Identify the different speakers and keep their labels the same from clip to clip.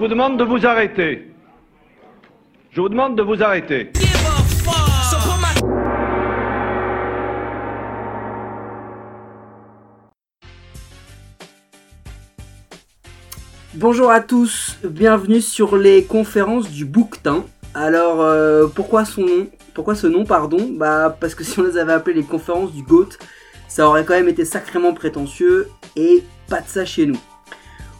Speaker 1: vous demande de vous arrêter. Je vous demande de vous arrêter.
Speaker 2: Bonjour à tous, bienvenue sur les conférences du Bouquetin. Alors, euh, pourquoi son nom Pourquoi ce nom, pardon? Bah, parce que si on les avait appelées les conférences du GOAT, ça aurait quand même été sacrément prétentieux et pas de ça chez nous.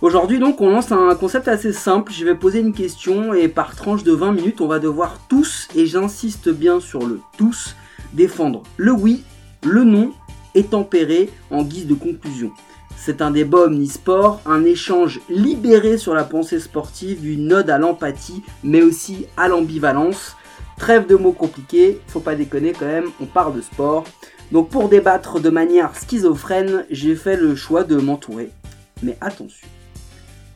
Speaker 2: Aujourd'hui donc on lance un concept assez simple, je vais poser une question et par tranche de 20 minutes on va devoir tous, et j'insiste bien sur le tous, défendre le oui, le non et tempérer en guise de conclusion. C'est un débat omnisport, un échange libéré sur la pensée sportive, une ode à l'empathie mais aussi à l'ambivalence. Trêve de mots compliqués, faut pas déconner quand même, on parle de sport. Donc pour débattre de manière schizophrène, j'ai fait le choix de m'entourer. Mais attention,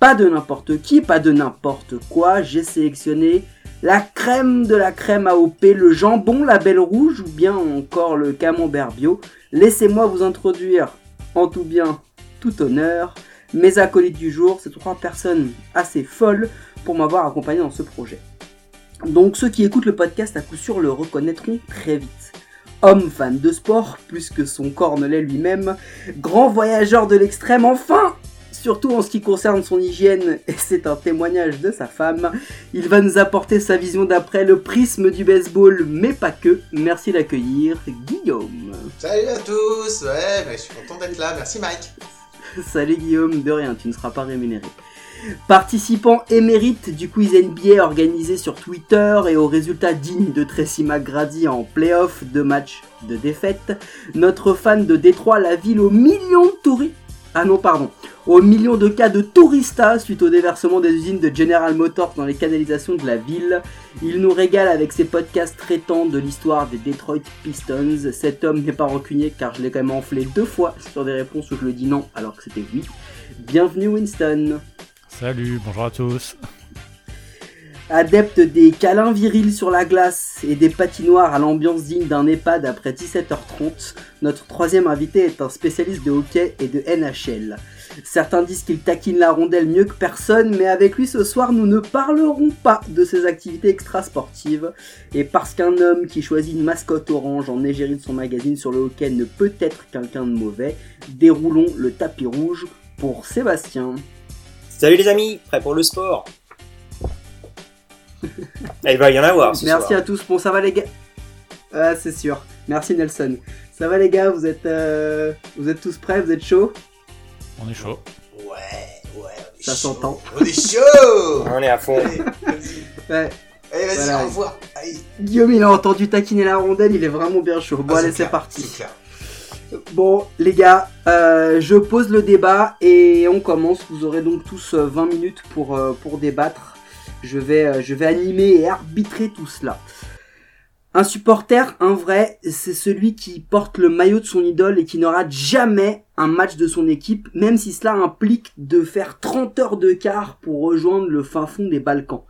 Speaker 2: pas de n'importe qui, pas de n'importe quoi, j'ai sélectionné la crème de la crème AOP, le jambon, la belle rouge ou bien encore le camembert bio. Laissez-moi vous introduire en tout bien, tout honneur, mes acolytes du jour, ces trois personnes assez folles pour m'avoir accompagné dans ce projet. Donc ceux qui écoutent le podcast à coup sûr le reconnaîtront très vite. Homme fan de sport, plus que son cornelet lui-même, grand voyageur de l'extrême, enfin surtout en ce qui concerne son hygiène, et c'est un témoignage de sa femme. Il va nous apporter sa vision d'après le prisme du baseball, mais pas que. Merci d'accueillir Guillaume.
Speaker 3: Salut à tous, ouais, je suis content d'être là, merci Mike.
Speaker 2: Salut Guillaume, de rien, tu ne seras pas rémunéré. Participant émérite du quiz NBA organisé sur Twitter et au résultat digne de Tracy McGrady en playoff, de matchs de défaite, notre fan de Détroit, la ville aux millions de touristes. Ah non, pardon aux millions de cas de touristas suite au déversement des usines de General Motors dans les canalisations de la ville. Il nous régale avec ses podcasts traitant de l'histoire des Detroit Pistons. Cet homme n'est pas rancunier car je l'ai quand même enflé deux fois sur des réponses où je le dis non alors que c'était oui. Bienvenue Winston.
Speaker 4: Salut, bonjour à tous.
Speaker 2: Adepte des câlins virils sur la glace et des patinoires à l'ambiance digne d'un EHPAD après 17h30, notre troisième invité est un spécialiste de hockey et de NHL. Certains disent qu'il taquine la rondelle mieux que personne, mais avec lui ce soir nous ne parlerons pas de ses activités extrasportives. Et parce qu'un homme qui choisit une mascotte orange en égérie de son magazine sur le hockey ne peut être quelqu'un de mauvais, déroulons le tapis rouge pour Sébastien.
Speaker 5: Salut les amis, prêt pour le sport? Il va y en avoir. Ce
Speaker 2: Merci à tous. Bon, ça va les gars. Ah, c'est sûr. Merci Nelson. Ça va les gars, vous êtes, euh, vous êtes tous prêts, vous êtes chauds?
Speaker 4: On est chaud.
Speaker 3: Ouais, ouais.
Speaker 2: Ça s'entend.
Speaker 3: On est chaud
Speaker 5: On est à fond.
Speaker 2: ouais.
Speaker 3: Allez, vas-y, au revoir.
Speaker 2: Guillaume, il a entendu taquiner la rondelle, il est vraiment bien chaud. Bon, ah, allez, c'est parti. Bon, les gars, euh, je pose le débat et on commence. Vous aurez donc tous 20 euh, minutes pour, euh, pour débattre. Je vais, je vais animer et arbitrer tout cela. Un supporter, un vrai, c'est celui qui porte le maillot de son idole et qui rate jamais un match de son équipe, même si cela implique de faire 30 heures de quart pour rejoindre le fin fond des Balkans.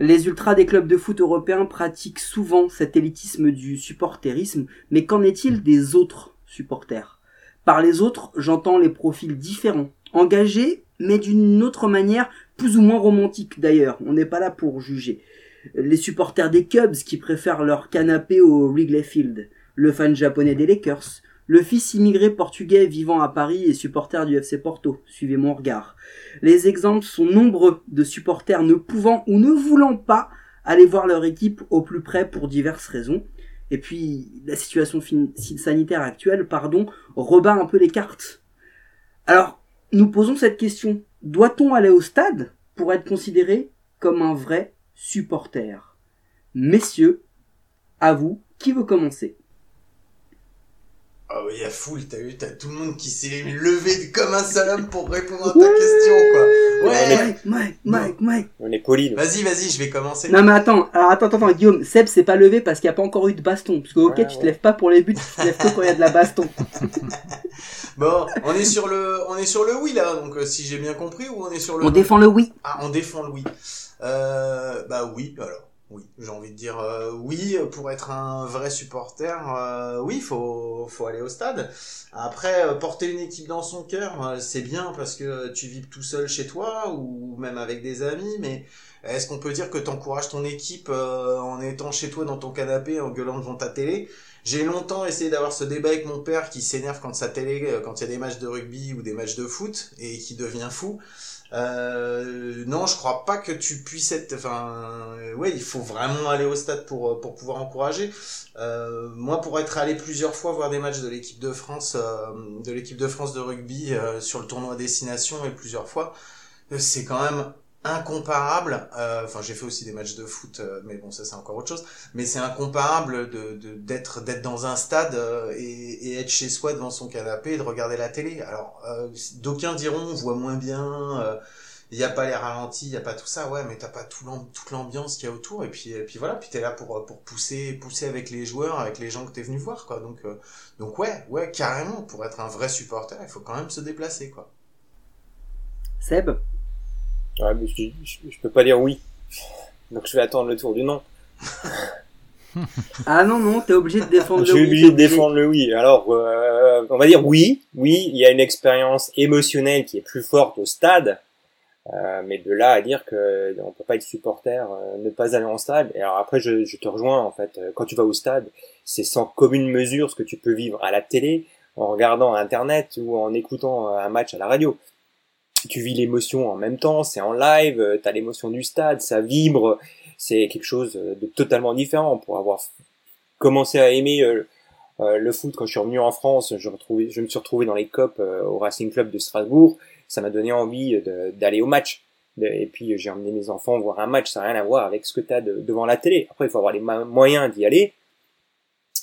Speaker 2: Les ultras des clubs de foot européens pratiquent souvent cet élitisme du supporterisme, mais qu'en est-il des autres supporters? Par les autres, j'entends les profils différents, engagés, mais d'une autre manière, plus ou moins romantique d'ailleurs, on n'est pas là pour juger les supporters des Cubs qui préfèrent leur canapé au Wrigley Field, le fan japonais des Lakers, le fils immigré portugais vivant à Paris et supporter du FC Porto, suivez mon regard. Les exemples sont nombreux de supporters ne pouvant ou ne voulant pas aller voir leur équipe au plus près pour diverses raisons. Et puis, la situation sanitaire actuelle, pardon, rebat un peu les cartes. Alors, nous posons cette question. Doit-on aller au stade pour être considéré comme un vrai supporters. Messieurs, à vous, qui veut commencer?
Speaker 3: Oh, il y a foule, t'as vu, t'as tout le monde qui s'est levé comme un seul homme pour répondre à ta question, quoi.
Speaker 2: Ouais. Mike, Mike, Mike,
Speaker 5: On est poli.
Speaker 3: Vas-y, vas-y, je vais commencer.
Speaker 2: Non, mais attends, alors, attends, attends, Guillaume, Seb s'est pas levé parce qu'il n'y a pas encore eu de baston. Parce que, ok, tu te lèves pas pour les buts, tu te lèves que quand il y a de la baston.
Speaker 3: bon, on est sur le, on est sur le oui, là, donc, euh, si j'ai bien compris, ou on est sur le...
Speaker 2: On défend le oui.
Speaker 3: Ah, on défend le oui. Euh, bah oui, alors. Oui, j'ai envie de dire euh, oui pour être un vrai supporter. Euh, oui, faut faut aller au stade. Après, euh, porter une équipe dans son cœur, c'est bien parce que tu vis tout seul chez toi ou même avec des amis. Mais est-ce qu'on peut dire que t'encourages ton équipe en étant chez toi dans ton canapé en gueulant devant ta télé? J'ai longtemps essayé d'avoir ce débat avec mon père qui s'énerve quand sa télé, quand il y a des matchs de rugby ou des matchs de foot et qui devient fou. Euh, non, je crois pas que tu puisses être. Enfin, euh, ouais, il faut vraiment aller au stade pour euh, pour pouvoir encourager. Euh, moi, pour être allé plusieurs fois voir des matchs de l'équipe de France, euh, de l'équipe de France de rugby sur le tournoi destination et plusieurs fois, c'est quand même incomparable. Enfin, j'ai fait aussi des matchs de foot, mais bon, ça c'est encore autre chose. Mais c'est incomparable de d'être d'être dans un stade et, et, être chez soi devant son canapé et de regarder la télé. Alors, d'aucuns diront on voit moins bien il n'y a pas les ralentis, il n'y a pas tout ça, ouais, mais t'as pas tout toute l'ambiance qu'il y a autour, et puis, et puis voilà, puis t'es là pour, pour pousser, pousser avec les joueurs, avec les gens que t'es venu voir, quoi. Donc, donc ouais, ouais, carrément, pour être un vrai supporter, il faut quand même se déplacer, quoi.
Speaker 2: Seb?
Speaker 5: Ouais, mais je, je, peux pas dire oui. Donc je vais attendre le tour du non.
Speaker 2: ah non, non, t'es obligé de défendre le
Speaker 5: oui.
Speaker 2: Je
Speaker 5: suis obligé de défendre le oui. Alors, euh, on va dire oui. Oui, il y a une expérience émotionnelle qui est plus forte au stade. Euh, mais de là à dire que on peut pas être supporter, euh, ne pas aller en stade. Et alors après, je, je te rejoins en fait. Quand tu vas au stade, c'est sans commune mesure ce que tu peux vivre à la télé, en regardant Internet ou en écoutant un match à la radio tu vis l'émotion en même temps, c'est en live, euh, tu as l'émotion du stade, ça vibre, c'est quelque chose de totalement différent. Pour avoir commencé à aimer euh, euh, le foot quand je suis revenu en France, je, me suis retrouvé dans les COP au Racing Club de Strasbourg, ça m'a donné envie d'aller au match. Et puis j'ai emmené mes enfants voir un match, ça n'a rien à voir avec ce que tu as devant la télé. Après, il faut avoir les moyens d'y aller.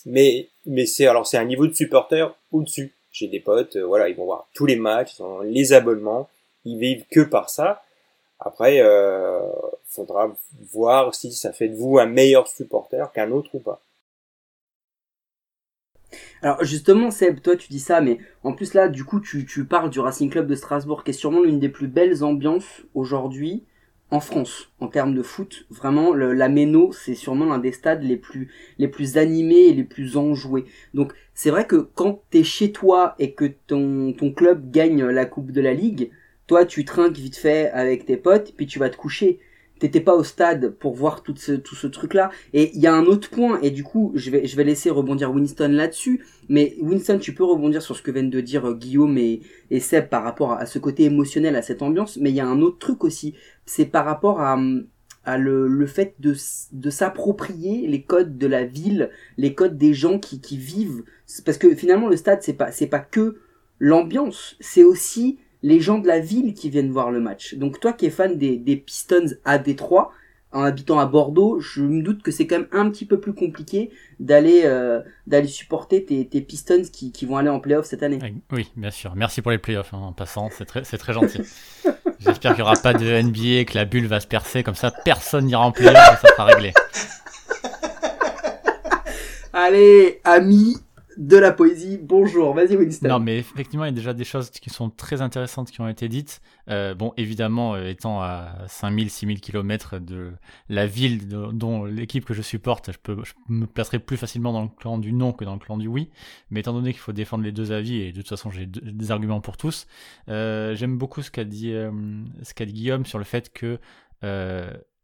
Speaker 5: Mais, mais c'est alors c'est un niveau de supporter au-dessus. J'ai des potes, voilà, ils vont voir tous les matchs, ils ont les abonnements, ils vivent que par ça. Après, euh, faudra voir si ça fait de vous un meilleur supporter qu'un autre ou pas.
Speaker 2: Alors justement, Seb, toi tu dis ça, mais en plus là, du coup, tu, parles du Racing Club de Strasbourg, qui est sûrement l'une des plus belles ambiances aujourd'hui en France en termes de foot. Vraiment, la Méno, c'est sûrement l'un des stades les plus les plus animés et les plus enjoués. Donc c'est vrai que quand t'es chez toi et que ton ton club gagne la Coupe de la Ligue, toi, tu trinques vite fait avec tes potes, puis tu vas te coucher. T'étais pas au stade pour voir tout ce, tout ce truc-là. Et il y a un autre point, et du coup, je vais, je vais laisser rebondir Winston là-dessus. Mais Winston, tu peux rebondir sur ce que viennent de dire euh, Guillaume et, et Seb par rapport à ce côté émotionnel, à cette ambiance. Mais il y a un autre truc aussi. C'est par rapport à, à le, le fait de, de s'approprier les codes de la ville, les codes des gens qui, qui vivent. Parce que finalement, le stade, c'est pas, c'est pas que l'ambiance, c'est aussi les gens de la ville qui viennent voir le match. Donc toi qui es fan des, des Pistons à Détroit, en habitant à Bordeaux, je me doute que c'est quand même un petit peu plus compliqué d'aller euh, d'aller supporter tes, tes Pistons qui, qui, vont aller en playoff cette année.
Speaker 4: Oui, bien sûr. Merci pour les playoffs hein, en passant, c'est très, très gentil. J'espère qu'il n'y aura pas de NBA, que la bulle va se percer, comme ça personne n'ira en playoff et ça sera réglé.
Speaker 2: Allez, amis, de la poésie. Bonjour, vas-y Winston.
Speaker 4: Non, mais effectivement, il y a déjà des choses qui sont très intéressantes qui ont été dites. Euh, bon, évidemment, euh, étant à 5000, 6000 km de la ville dont l'équipe que je supporte, je, me placerai plus facilement dans le clan du non que dans le clan du oui. Mais étant donné qu'il faut défendre les deux avis, et de toute façon, j'ai des arguments pour tous, euh, j'aime beaucoup ce qu'a dit, ce qu'a dit Guillaume sur le fait que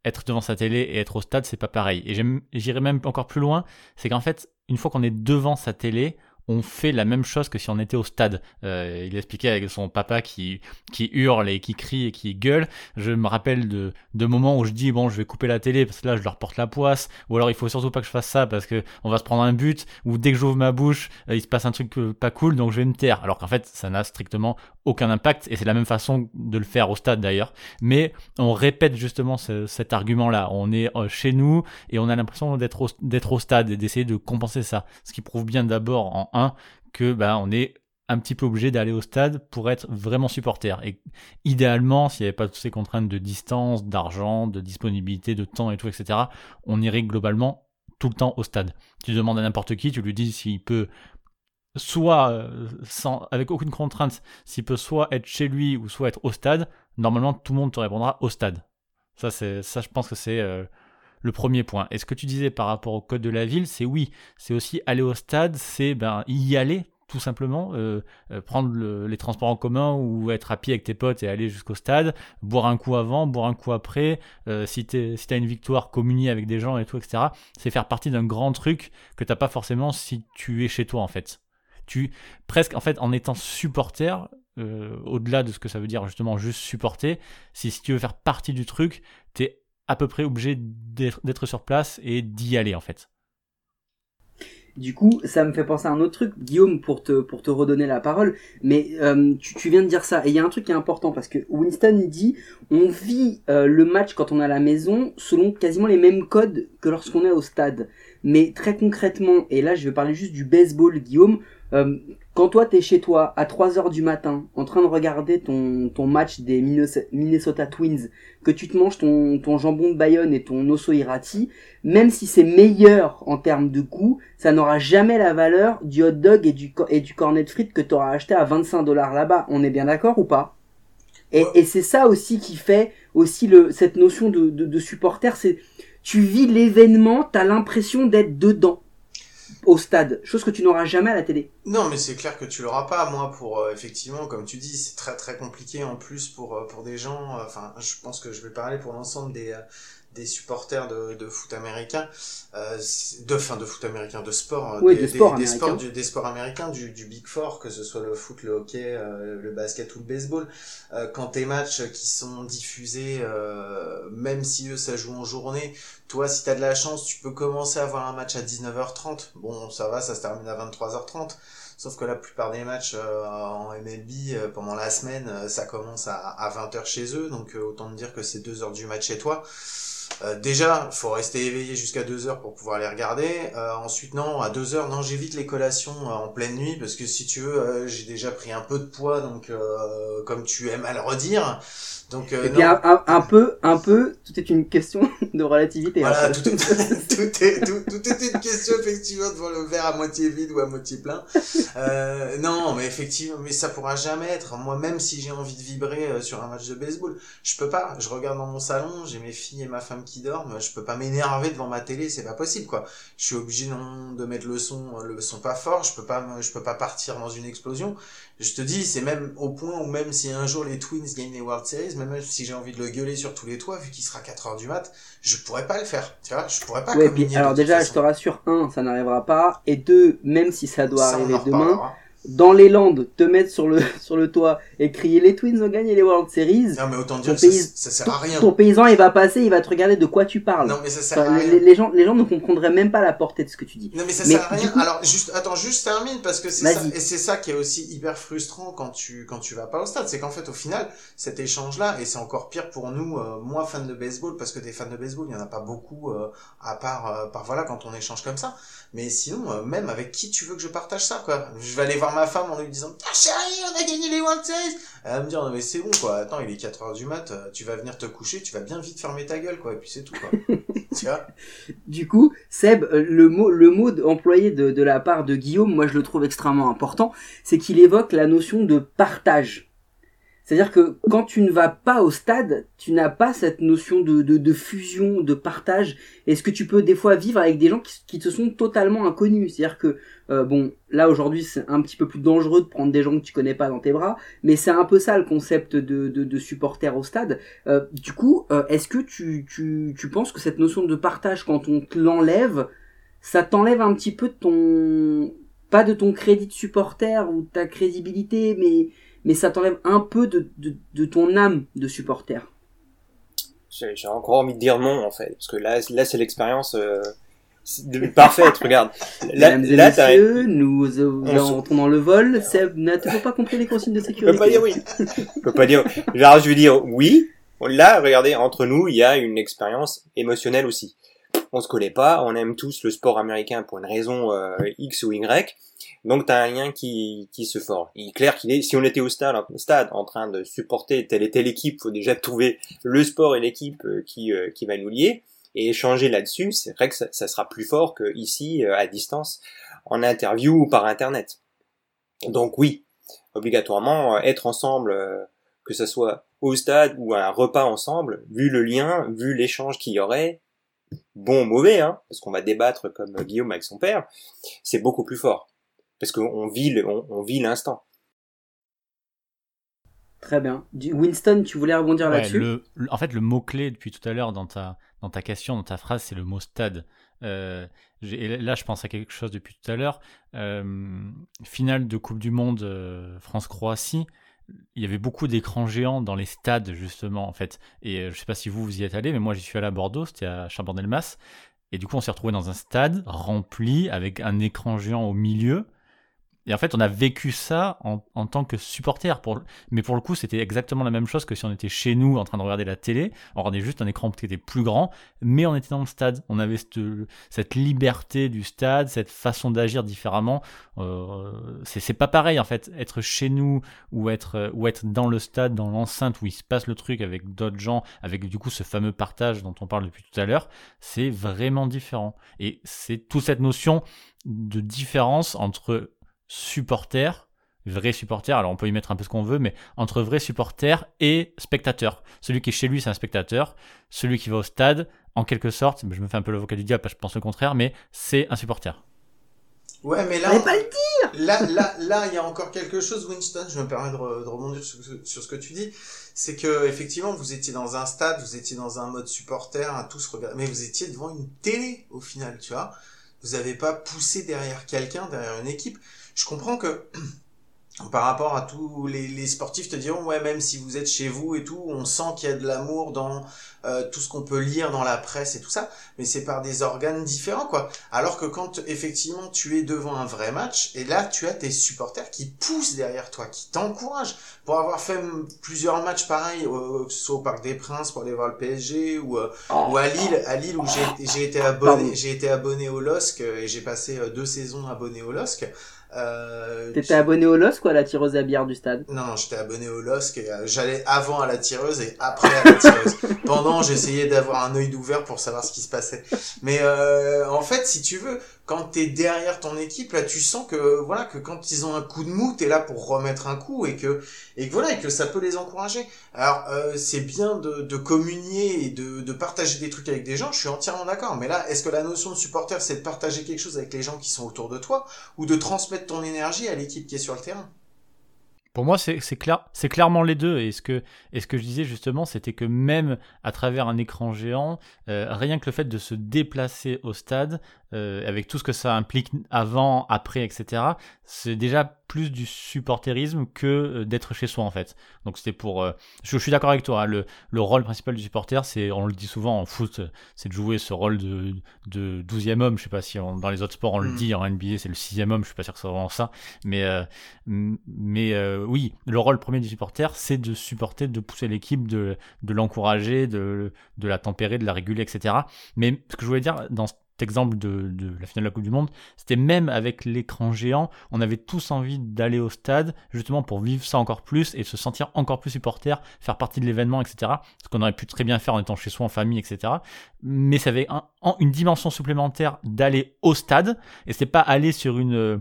Speaker 4: être devant sa télé et être au stade, c'est pas pareil. Et j'irai même encore plus loin, c'est qu'en fait, une fois qu'on est devant sa télé, on fait la même chose que si on était au stade. Euh, il expliquait avec son papa qui, hurle et qui crie et qui gueule. Je me rappelle de, de moments où je dis bon je vais couper la télé parce que là je leur porte la poisse. Ou alors il faut surtout pas que je fasse ça parce que on va se prendre un but. Ou dès que j'ouvre ma bouche euh, il se passe un truc pas cool donc je vais me taire. Alors qu'en fait ça n'a strictement aucun impact et c'est la même façon de le faire au stade d'ailleurs. Mais on répète justement cet argument là. On est chez nous et on a l'impression d'être au, stade et d'essayer de compenser ça. Ce qui prouve bien d'abord en que bah, on est un petit peu obligé d'aller au stade pour être vraiment supporter. Et idéalement, s'il n'y avait pas toutes ces contraintes de distance, d'argent, de disponibilité, de temps et tout, etc., on irait globalement tout le temps au stade. Tu demandes à n'importe qui, tu lui dis s'il peut soit euh, sans, avec aucune contrainte, s'il peut soit être chez lui ou soit être au stade, normalement tout le monde te répondra au stade. Ça, c'est, ça je pense que c'est euh, le premier point. Et ce que tu disais par rapport au code de la ville, c'est oui, c'est aussi aller au stade, c'est ben, y aller tout simplement, euh, euh, prendre les transports en commun ou être à pied avec tes potes et aller jusqu'au stade, boire un coup avant, boire un coup après, euh, si tu si as une victoire, communier avec des gens et tout, etc. C'est faire partie d'un grand truc que t'as pas forcément si tu es chez toi en fait. Tu presque en fait en étant supporter, au-delà de ce que ça veut dire justement juste supporter, si, si tu veux faire partie du truc, tu es à peu près obligé d'être sur place et d'y aller en fait.
Speaker 2: Du coup, ça me fait penser à un autre truc, Guillaume, pour te, pour te redonner la parole. Mais euh, tu, tu, viens de dire ça. Et il y a un truc qui est important parce que Winston dit on vit euh, le match quand on est à la maison selon quasiment les mêmes codes que lorsqu'on est au stade. Mais très concrètement, et là je vais parler juste du baseball, Guillaume, euh, quand toi t'es chez toi à 3h du matin en train de regarder ton, ton match des Minnesota Twins, que tu te manges ton, ton jambon de Bayonne et ton osso irati, même si c'est meilleur en termes de goût, ça n'aura jamais la valeur du hot dog et du, et du cornet de frites que tu auras acheté à 25 dollars là-bas. On est bien d'accord ou pas? Et, et c'est ça aussi qui fait aussi le, cette notion de, de, de supporter, c'est tu vis l'événement, t'as l'impression d'être dedans au stade, chose que tu n'auras jamais à la télé.
Speaker 3: Non, mais c'est clair que tu l'auras pas. Moi, pour euh, effectivement, comme tu dis, c'est très très compliqué en plus pour euh, pour des gens. Euh, enfin, je pense que je vais parler pour l'ensemble des des supporters de, de foot américain, euh, de fin de foot américain, de sport,
Speaker 2: oui,
Speaker 3: des, des, sports, du, des sports américains, du, du Big Four, que ce soit le foot, le hockey, euh, le basket ou le baseball. Euh, quand tes matchs qui sont diffusés, euh, même si eux ça joue en journée, toi si t'as de la chance, tu peux commencer à voir un match à 19h30. Bon, ça va, ça se termine à 23h30. Sauf que la plupart des matchs euh, en MLB euh, pendant la semaine, ça commence à, à 20h chez eux, donc autant te dire que c'est 2 heures du match chez toi. Euh, déjà, faut rester éveillé jusqu'à 2 heures pour pouvoir les regarder. Euh, ensuite, non, à 2 heures, non, j'évite les collations euh, en pleine nuit parce que si tu veux, euh, j'ai déjà pris un peu de poids, donc comme tu aimes à le redire. Donc,
Speaker 2: eh bien, un, un, peu, un peu, tout est une question de relativité.
Speaker 3: Voilà, tout, est, tout, est, tout, tout, est une question effectivement devant le verre à moitié vide ou à moitié plein. non, mais effectivement, mais ça pourra jamais être. Moi, même si j'ai envie de vibrer sur un match de baseball, je peux pas. Je regarde dans mon salon, j'ai mes filles et ma femme qui dorment, je peux pas m'énerver devant ma télé, c'est pas possible quoi. Je suis obligé non de mettre le son, le son pas fort, je peux pas, je peux pas partir dans une explosion. Je te dis, c'est même au point où même si un jour les Twins gagnent les World Series, même si j'ai envie de le gueuler sur tous les toits, vu qu'il sera 4 heures du mat, je pourrais pas le faire. Tu vois, je pourrais pas.
Speaker 2: Ouais, puis, alors déjà, je te rassure, un, ça n'arrivera pas, et deux, même si ça doit arriver demain dans les Landes, te mettre sur le, sur le toit et crier les Twins ont gagné les World Series.
Speaker 3: Non, mais autant dire que ça, sert à rien.
Speaker 2: Ton paysan, il va passer, il va te regarder de quoi tu parles.
Speaker 3: Non, mais ça sert à rien.
Speaker 2: Les, gens, les gens ne comprendraient même pas la portée de ce que tu dis.
Speaker 3: Non, mais ça sert à rien. Alors, juste, attends, juste termine parce que c'est ça, et c'est ça qui est aussi hyper frustrant quand tu, quand tu vas pas au stade. C'est qu'en fait, au final, cet échange-là, et c'est encore pire pour nous, euh, moi, fans de baseball, parce que des fans de baseball, il y en a pas beaucoup, euh, à part, euh, par voilà, quand on échange comme ça. Mais sinon, euh, même avec qui tu veux que je partage ça, quoi. Je vais aller voir ma femme en lui disant, ah chérie, on a gagné les World Series. Elle va me dire, non mais c'est bon, quoi. Attends, il est 4 heures du mat, euh, tu vas venir te coucher, tu vas bien vite fermer ta gueule, quoi. Et puis c'est tout, quoi. tu vois?
Speaker 2: Du coup, Seb, euh, le mot, le mot employé de, de la part de Guillaume, moi je le trouve extrêmement important, c'est qu'il évoque la notion de partage. C'est-à-dire que quand tu ne vas pas au stade, tu n'as pas cette notion de, de, fusion, de partage, et ce que tu peux des fois vivre avec des gens qui, qui te sont totalement inconnus? C'est-à-dire que, euh, bon, là aujourd'hui c'est un petit peu plus dangereux de prendre des gens que tu connais pas dans tes bras, mais c'est un peu ça le concept de, de, de supporter au stade. Euh, du coup, euh, est-ce que tu, tu, tu penses que cette notion de partage, quand on te l'enlève, ça t'enlève un petit peu de ton... pas de ton crédit de supporter ou de ta crédibilité, mais mais ça t'enlève un peu de, de, de, ton âme de supporter.
Speaker 5: J'ai encore envie de dire non en fait, parce que là, là c'est l'expérience euh, parfaite. regarde,
Speaker 2: là, Mesdames là, messieurs, nous, rentrons dans le vol. Seb n'a toujours pas compris les consignes de sécurité.
Speaker 5: Je peux pas dire oui. Je peux pas dire. Genre, je veux dire oui. Là, regardez, entre nous, il y a une expérience émotionnelle aussi. On se connaît pas, on aime tous le sport américain pour une raison euh, X ou Y. Donc t'as un lien qui, qui se forme. Il est clair qu'il est, si on était au stade, en train de supporter telle et telle équipe, faut déjà trouver le sport et l'équipe euh, qui, euh, qui va nous lier et échanger là-dessus. C'est vrai que ça, ça, sera plus fort que ici euh, à distance en interview ou par internet. Donc oui, obligatoirement être ensemble, que ce soit au stade ou à un repas ensemble, vu le lien, vu l'échange qu'il y aurait, bon ou mauvais, hein, parce qu'on va débattre comme Guillaume avec son père, c'est beaucoup plus fort. Parce qu'on vit, le- on, on vit l'instant.
Speaker 2: Très bien. Du- Winston, tu voulais rebondir
Speaker 4: Ouais,
Speaker 2: là-dessus?
Speaker 4: le, le- en fait, le mot-clé depuis tout à l'heure dans ta, dans ta question, dans ta phrase, c'est le mot stade. Euh, j'ai- et là, je pense à quelque chose depuis tout à l'heure. Euh, finale de Coupe du Monde euh, France-Croatie. Il y avait beaucoup d'écrans géants dans les stades, justement, en fait. Et euh, je sais pas si vous, vous y êtes allé, mais moi, j'y suis allé à Bordeaux, c'était à Chaban-Delmas. Et du coup, on s'est retrouvé dans un stade rempli avec un écran géant au milieu. Et en fait, on a vécu ça en, en tant que supporter. Mais pour le coup, c'était exactement la même chose que si on était chez nous en train de regarder la télé. On regardait juste un écran qui était plus grand, mais on était dans le stade. On avait cette, liberté du stade, cette façon d'agir différemment. Euh, c'est pas pareil en fait. Être chez nous ou être, ou être dans le stade, dans l'enceinte où il se passe le truc avec d'autres gens, avec du coup ce fameux partage dont on parle depuis tout à l'heure, c'est vraiment différent. Et c'est toute cette notion de différence entre supporters, vrais supporters, alors on peut y mettre un peu ce qu'on veut, mais entre vrais supporters et spectateurs. Celui qui est chez lui, c'est un spectateur. Celui qui va au stade, en quelque sorte, je me fais un peu l'avocat du diable parce que je pense le contraire, mais c'est un supporter.
Speaker 3: Ouais, mais là,
Speaker 2: pas le
Speaker 3: là, là, là, il y a encore quelque chose, Winston. Je me permets de, re- de rebondir sur, sur ce que tu dis. C'est que effectivement, vous étiez dans un stade, vous étiez dans un mode supporter, à tous regarder, mais vous étiez devant une télé au final, tu vois. Vous avez pas poussé derrière quelqu'un, derrière une équipe. Je comprends que par rapport à tous les, les sportifs te diront ouais même si vous êtes chez vous et tout on sent qu'il y a de l'amour dans euh, tout ce qu'on peut lire dans la presse et tout ça mais c'est par des organes différents quoi. Alors que quand effectivement tu es devant un vrai match et là tu as tes supporters qui poussent derrière toi qui t'encouragent. Pour avoir fait plusieurs matchs pareils euh, que ce soit au Parc des Princes pour aller voir le PSG ou euh, ou à Lille à Lille où j'ai été
Speaker 2: Pardon.
Speaker 3: abonné j'ai été abonné au LOSC et j'ai passé euh, deux saisons abonné au LOSC euh,
Speaker 2: T'étais abonné au LOS, quoi, la tireuse à bière du stade?
Speaker 3: Non, non, j'étais abonné au LOSC et euh, j'allais avant à la tireuse et après à la tireuse. Pendant, j'essayais d'avoir un œil d'ouvert pour savoir ce qui se passait. Mais euh, en fait, si tu veux, quand t'es derrière ton équipe, là, tu sens que voilà que quand ils ont un coup de mou, t'es là pour remettre un coup et que et que voilà et que ça peut les encourager. Alors euh, c'est bien de, de communier et de, de partager des trucs avec des gens. Je suis entièrement d'accord. Mais là, est-ce que la notion de supporter, c'est de partager quelque chose avec les gens qui sont autour de toi ou de transmettre ton énergie à l'équipe qui est sur le terrain
Speaker 4: Pour moi, c'est c'est clair, c'est clairement les deux. Et ce que, et ce que je disais justement, c'était que même à travers un écran géant, euh, rien que le fait de se déplacer au stade, euh, avec tout ce que ça implique avant, après, etc., c'est déjà plus du supporterisme que euh, d'être chez soi en fait. Donc c'était pour, euh, je, je suis d'accord avec toi. hein, le, le rôle principal du supporter, c'est, on le dit souvent en foot, c'est de jouer ce rôle de, de 12e homme. Je sais pas si on- dans les autres sports on le
Speaker 3: Mm.
Speaker 4: dit. En NBA, c'est le sixième homme. Je suis pas sûr que c'est vraiment ça, mais oui, le rôle premier du supporter, c'est de supporter, de pousser l'équipe, de, de l'encourager, de, de la tempérer, de la réguler, etc. Mais ce que je voulais dire dans cet exemple de, la finale de la Coupe du Monde, c'était même avec l'écran géant, on avait tous envie d'aller au stade, justement pour vivre ça encore plus et se sentir encore plus supporter, faire partie de l'événement, etc. Ce qu'on aurait pu très bien faire en étant chez soi, en famille, etc. Mais ça avait une dimension supplémentaire d'aller au stade, et c'était pas aller sur une, euh,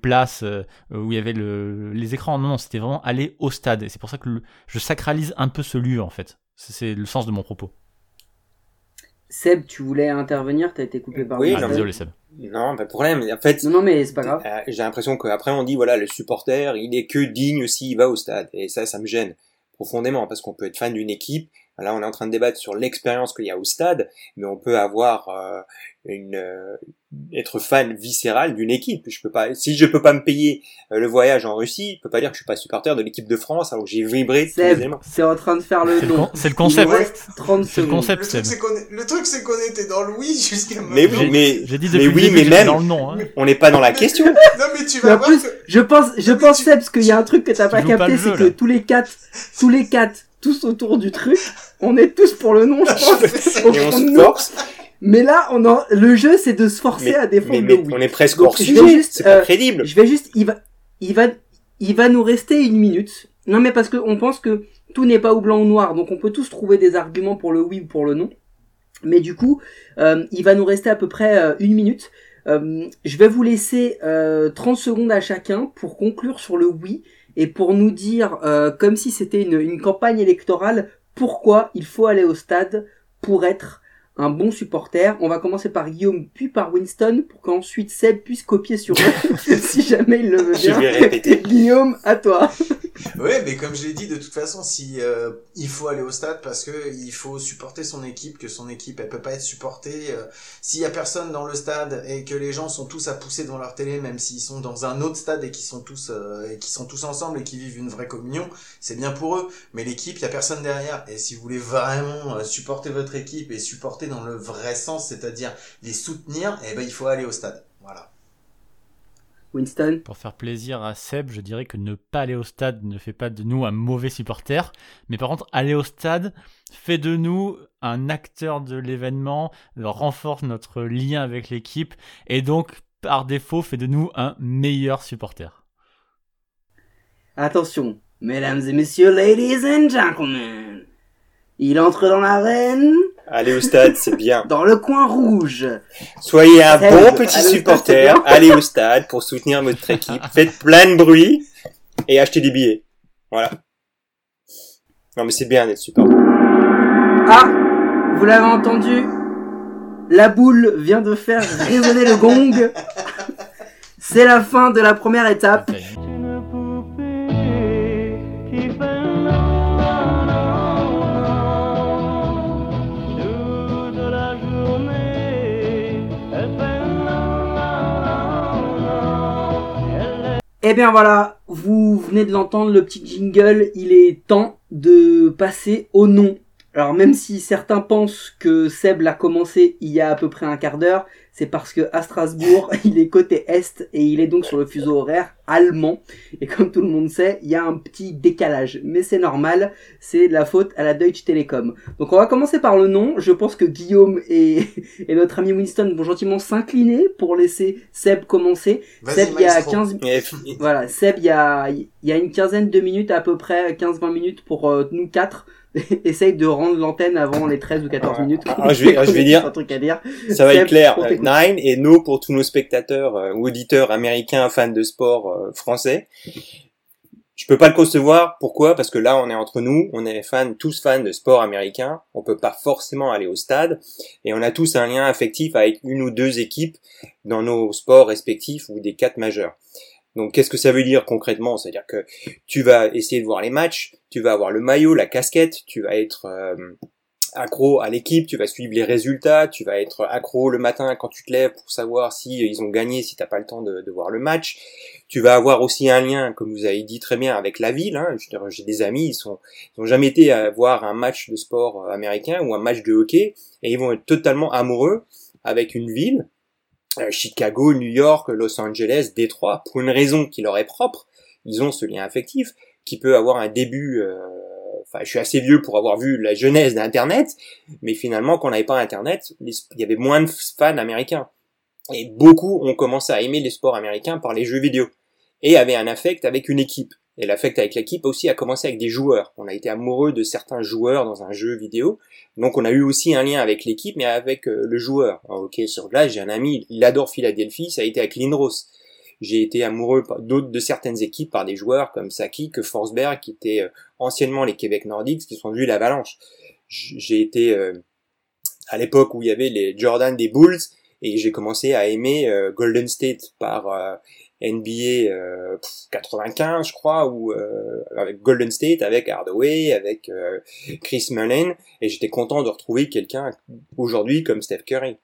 Speaker 4: place euh, où il y avait le, les écrans. Non, non, c'était vraiment aller au stade. Et c'est pour ça que je sacralise un peu ce lieu, en fait. C'est le sens de mon propos.
Speaker 2: Seb, tu voulais intervenir, t'as été coupé par
Speaker 5: Oui,
Speaker 4: ah,
Speaker 5: mais-
Speaker 4: désolé, Seb.
Speaker 5: Non, pas de problème. En fait,
Speaker 2: Non, non, mais c'est pas grave.
Speaker 5: Euh, J'ai l'impression qu'après on dit voilà le supporter il est que digne s'il va au stade et ça ça me gêne profondément parce qu'on peut être fan d'une équipe là on est en train de débattre sur l'expérience qu'il y a au stade mais on peut avoir euh, une euh, être fan viscéral d'une équipe je peux pas si je peux pas me payer euh, le voyage en Russie je peux pas dire que je suis pas supporter de l'équipe de France alors que j'ai vibré
Speaker 2: c'est en train de faire le nom.
Speaker 4: c'est le
Speaker 2: Il
Speaker 4: concept.
Speaker 2: nous reste 30
Speaker 4: C'est le
Speaker 2: secondes.
Speaker 4: concept,
Speaker 3: Le
Speaker 4: Seb.
Speaker 3: truc, c'est qu'on est- le truc, c'est qu'on était dans le oui jusqu'à maintenant.
Speaker 5: mais
Speaker 4: J'ai-
Speaker 5: mais
Speaker 4: J'ai dit
Speaker 5: mais oui, mais même-
Speaker 4: dans le nom. Hein.
Speaker 5: on n'est pas dans la question
Speaker 3: Non, mais tu
Speaker 2: Mais
Speaker 3: vas
Speaker 2: en
Speaker 3: voir
Speaker 2: plus,
Speaker 3: que...
Speaker 2: je pense, je
Speaker 3: Mais
Speaker 2: pense
Speaker 3: tu-
Speaker 2: Seb, parce qu'il y a un truc que t'as pas capté, c'est que tous les quatre, tous les quatre, tous autour du truc, on est tous pour le nom, je pense. au
Speaker 5: et on
Speaker 2: fond de
Speaker 5: se
Speaker 2: nous.
Speaker 5: force
Speaker 2: Mais là, on en, le jeu, c'est de se forcer
Speaker 5: mais,
Speaker 2: à défendre
Speaker 5: mais-
Speaker 2: le oui.
Speaker 5: on est presque
Speaker 2: Donc,
Speaker 5: hors
Speaker 2: je vais
Speaker 5: sujet
Speaker 2: juste,
Speaker 5: c'est pas
Speaker 2: euh,
Speaker 5: crédible
Speaker 2: Je vais juste, il va, il va, il va nous rester une minute. Non, mais parce que on pense que tout n'est pas ou blanc ou noir, donc on peut tous trouver des arguments pour le oui ou pour le non. Mais du coup, euh, il va nous rester à peu près euh, une minute. Euh, je vais vous laisser euh, 30 secondes à chacun pour conclure sur le oui et pour nous dire, euh, comme si c'était une, une campagne électorale, pourquoi il faut aller au stade pour être un bon supporter. On va commencer par Guillaume, puis par Winston, pour qu'ensuite Seb puisse copier sur eux, si jamais il le veut
Speaker 5: Je
Speaker 2: bien.
Speaker 5: vais répéter.
Speaker 2: Guillaume, à toi.
Speaker 3: Ouais, mais comme je l'ai dit, de toute façon, si euh, il faut aller au stade parce que il faut supporter son équipe, que son équipe elle peut pas être supportée. euh, S'il y a personne dans le stade et que les gens sont tous à pousser devant leur télé, même s'ils sont dans un autre stade et qui sont tous euh, et qui sont tous ensemble et qui vivent une vraie communion, c'est bien pour eux. Mais l'équipe, il y a personne derrière. Et si vous voulez vraiment euh, supporter votre équipe et supporter dans le vrai sens, c'est-à-dire les soutenir, eh ben il faut aller au stade. Voilà.
Speaker 2: Winston?
Speaker 4: Pour faire plaisir à Seb, je dirais que ne pas aller au stade ne fait pas de nous un mauvais supporter. Mais par contre, aller au stade fait de nous un acteur de l'événement, renforce notre lien avec l'équipe et donc, par défaut, fait de nous un meilleur supporter.
Speaker 2: Attention, mesdames et messieurs, ladies and gentlemen. Il entre dans l'arène,
Speaker 5: Aller au stade, c'est bien.
Speaker 2: dans le coin rouge.
Speaker 5: Soyez un bon
Speaker 2: allez au
Speaker 5: petit supporter, allez au stade pour soutenir votre équipe, faites plein de bruit et achetez des billets. Voilà. Non mais c'est bien d'être supporter.
Speaker 2: Ah, vous l'avez entendu La boule vient de faire résonner le gong. C'est la fin de la première étape. Eh bien voilà, vous venez de l'entendre, le petit jingle, il est temps de passer au nom. Alors même si certains pensent que Seb l'a commencé il y a à peu près un quart d'heure, c'est parce que à Strasbourg, il est côté Est et il est donc sur le fuseau horaire allemand. Et comme tout le monde sait, il y a un petit décalage. Mais c'est normal, c'est de la faute à la Deutsche Telekom. Donc on va commencer par le nom. Je pense que Guillaume et, et notre ami Winston vont gentiment s'incliner pour laisser Seb commencer. Seb, il y a
Speaker 3: maestro.
Speaker 2: 15,
Speaker 5: Et-
Speaker 2: voilà, Seb, il y a, il y a une quinzaine de minutes à peu près, 15-20 minutes pour euh, nous quatre. Essaye de rendre l'antenne avant les 13 ou 14
Speaker 5: Ouais.
Speaker 2: minutes.
Speaker 5: Ah, je vais- je vais dire-
Speaker 2: un truc à dire.
Speaker 5: Ça va être clair. Nine et no pour tous nos spectateurs euh, ou auditeurs américains fans de sport euh, français. Je peux pas le concevoir. Pourquoi? Parce que là, on est entre nous, on est fans, tous fans de sport américain. On peut pas forcément aller au stade et on a tous un lien affectif avec une ou deux équipes dans nos sports respectifs ou des quatre majeurs. Donc, qu'est-ce que ça veut dire concrètement? C'est-à-dire que tu vas essayer de voir les matchs, tu vas avoir le maillot, la casquette, tu vas être euh, accro à l'équipe, tu vas suivre les résultats, tu vas être accro le matin quand tu te lèves pour savoir si euh, ils ont gagné, si t'as pas le temps de, voir le match. Tu vas avoir aussi un lien, comme vous avez dit très bien, avec la ville. Hein. J'ai des amis, ils sont, ils jamais été à voir un match de sport euh, américain ou un match de hockey, et ils vont être totalement amoureux avec une ville, Chicago, New York, Los Angeles, Détroit, pour une raison qui leur est propre. Ils ont ce lien affectif qui peut avoir un début. euh, Enfin, je suis assez vieux pour avoir vu la genèse d'Internet, mais finalement, quand on n'avait pas Internet, il y avait moins de fans américains. Et beaucoup ont commencé à aimer les sports américains par les jeux vidéo. Et avaient un affect avec une équipe. Et l'affect avec l'équipe aussi a commencé avec des joueurs. On a été amoureux de certains joueurs dans un jeu vidéo. Donc on a eu aussi un lien avec l'équipe, mais avec euh, le joueur. Alors, ok, sur là, j'ai un ami, il adore Philadelphie, ça a été avec Lindros. J'ai été amoureux d'autres de certaines équipes par des joueurs comme Saki, que Forsberg, qui étaient euh, anciennement les Québec Nordiques, qui sont devenus l'Avalanche. J'ai été euh, à l'époque où il y avait les Jordan des Bulls, et j'ai commencé à aimer Golden State par NBA euh, pff, 95, je crois, ou euh, avec Golden State, avec Hardaway, avec euh, Chris Mullin, et j'étais content de retrouver quelqu'un aujourd'hui comme Steph Curry.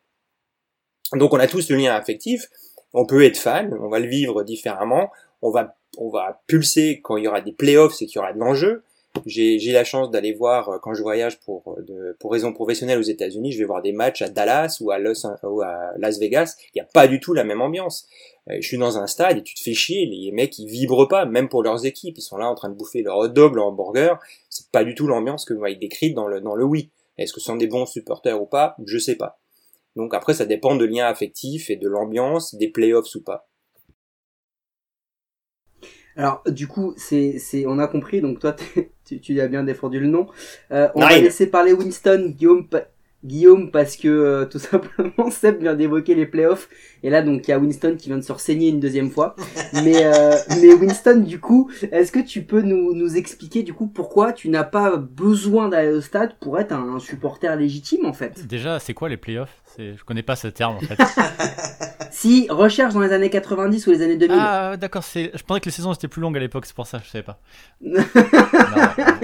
Speaker 5: Donc on a tous le lien affectif, on peut être fan, on va le vivre différemment, on va on va pulser quand il y aura des playoffs, c'est qu'il y aura de l'enjeu. J'ai la chance d'aller voir euh, quand je voyage pour euh, de, pour raisons professionnelles aux États-Unis, je vais voir des matchs à Dallas ou à Los ou à Las Vegas, il n'y a pas du tout la même ambiance. Euh, je suis dans un stade et tu te fais chier, les mecs ils vibrent pas, même pour leurs équipes, ils sont là en train de bouffer leur hot dog, leur hamburger, c'est pas du tout l'ambiance que vous m'avez décrite dans le dans le oui. Est-ce que ce sont des bons supporters ou pas? Je sais pas. Donc après ça dépend de liens affectifs et de l'ambiance, des playoffs ou pas.
Speaker 2: Alors, du coup, c'est, c'est, on a compris. Donc, toi, tu, tu as bien défendu le nom. Euh, on va laisser parler Winston, Guillaume. pa- Guillaume parce que euh, tout simplement Seb vient d'évoquer les playoffs et là donc il y a Winston qui vient de se renseigner une deuxième fois. Mais euh, mais Winston du coup, est-ce que tu peux nous nous expliquer du coup pourquoi tu n'as pas besoin d'aller au stade pour être un, supporter légitime en fait?
Speaker 4: Déjà, c'est quoi les playoffs? C'est- Je connais pas ce terme en fait.
Speaker 2: Si recherche dans les années 90 ou les années 2000.
Speaker 4: ah, d'accord. c'est- Je pensais que les saisons étaient plus longues à l'époque, c'est pour ça, je savais pas. Non,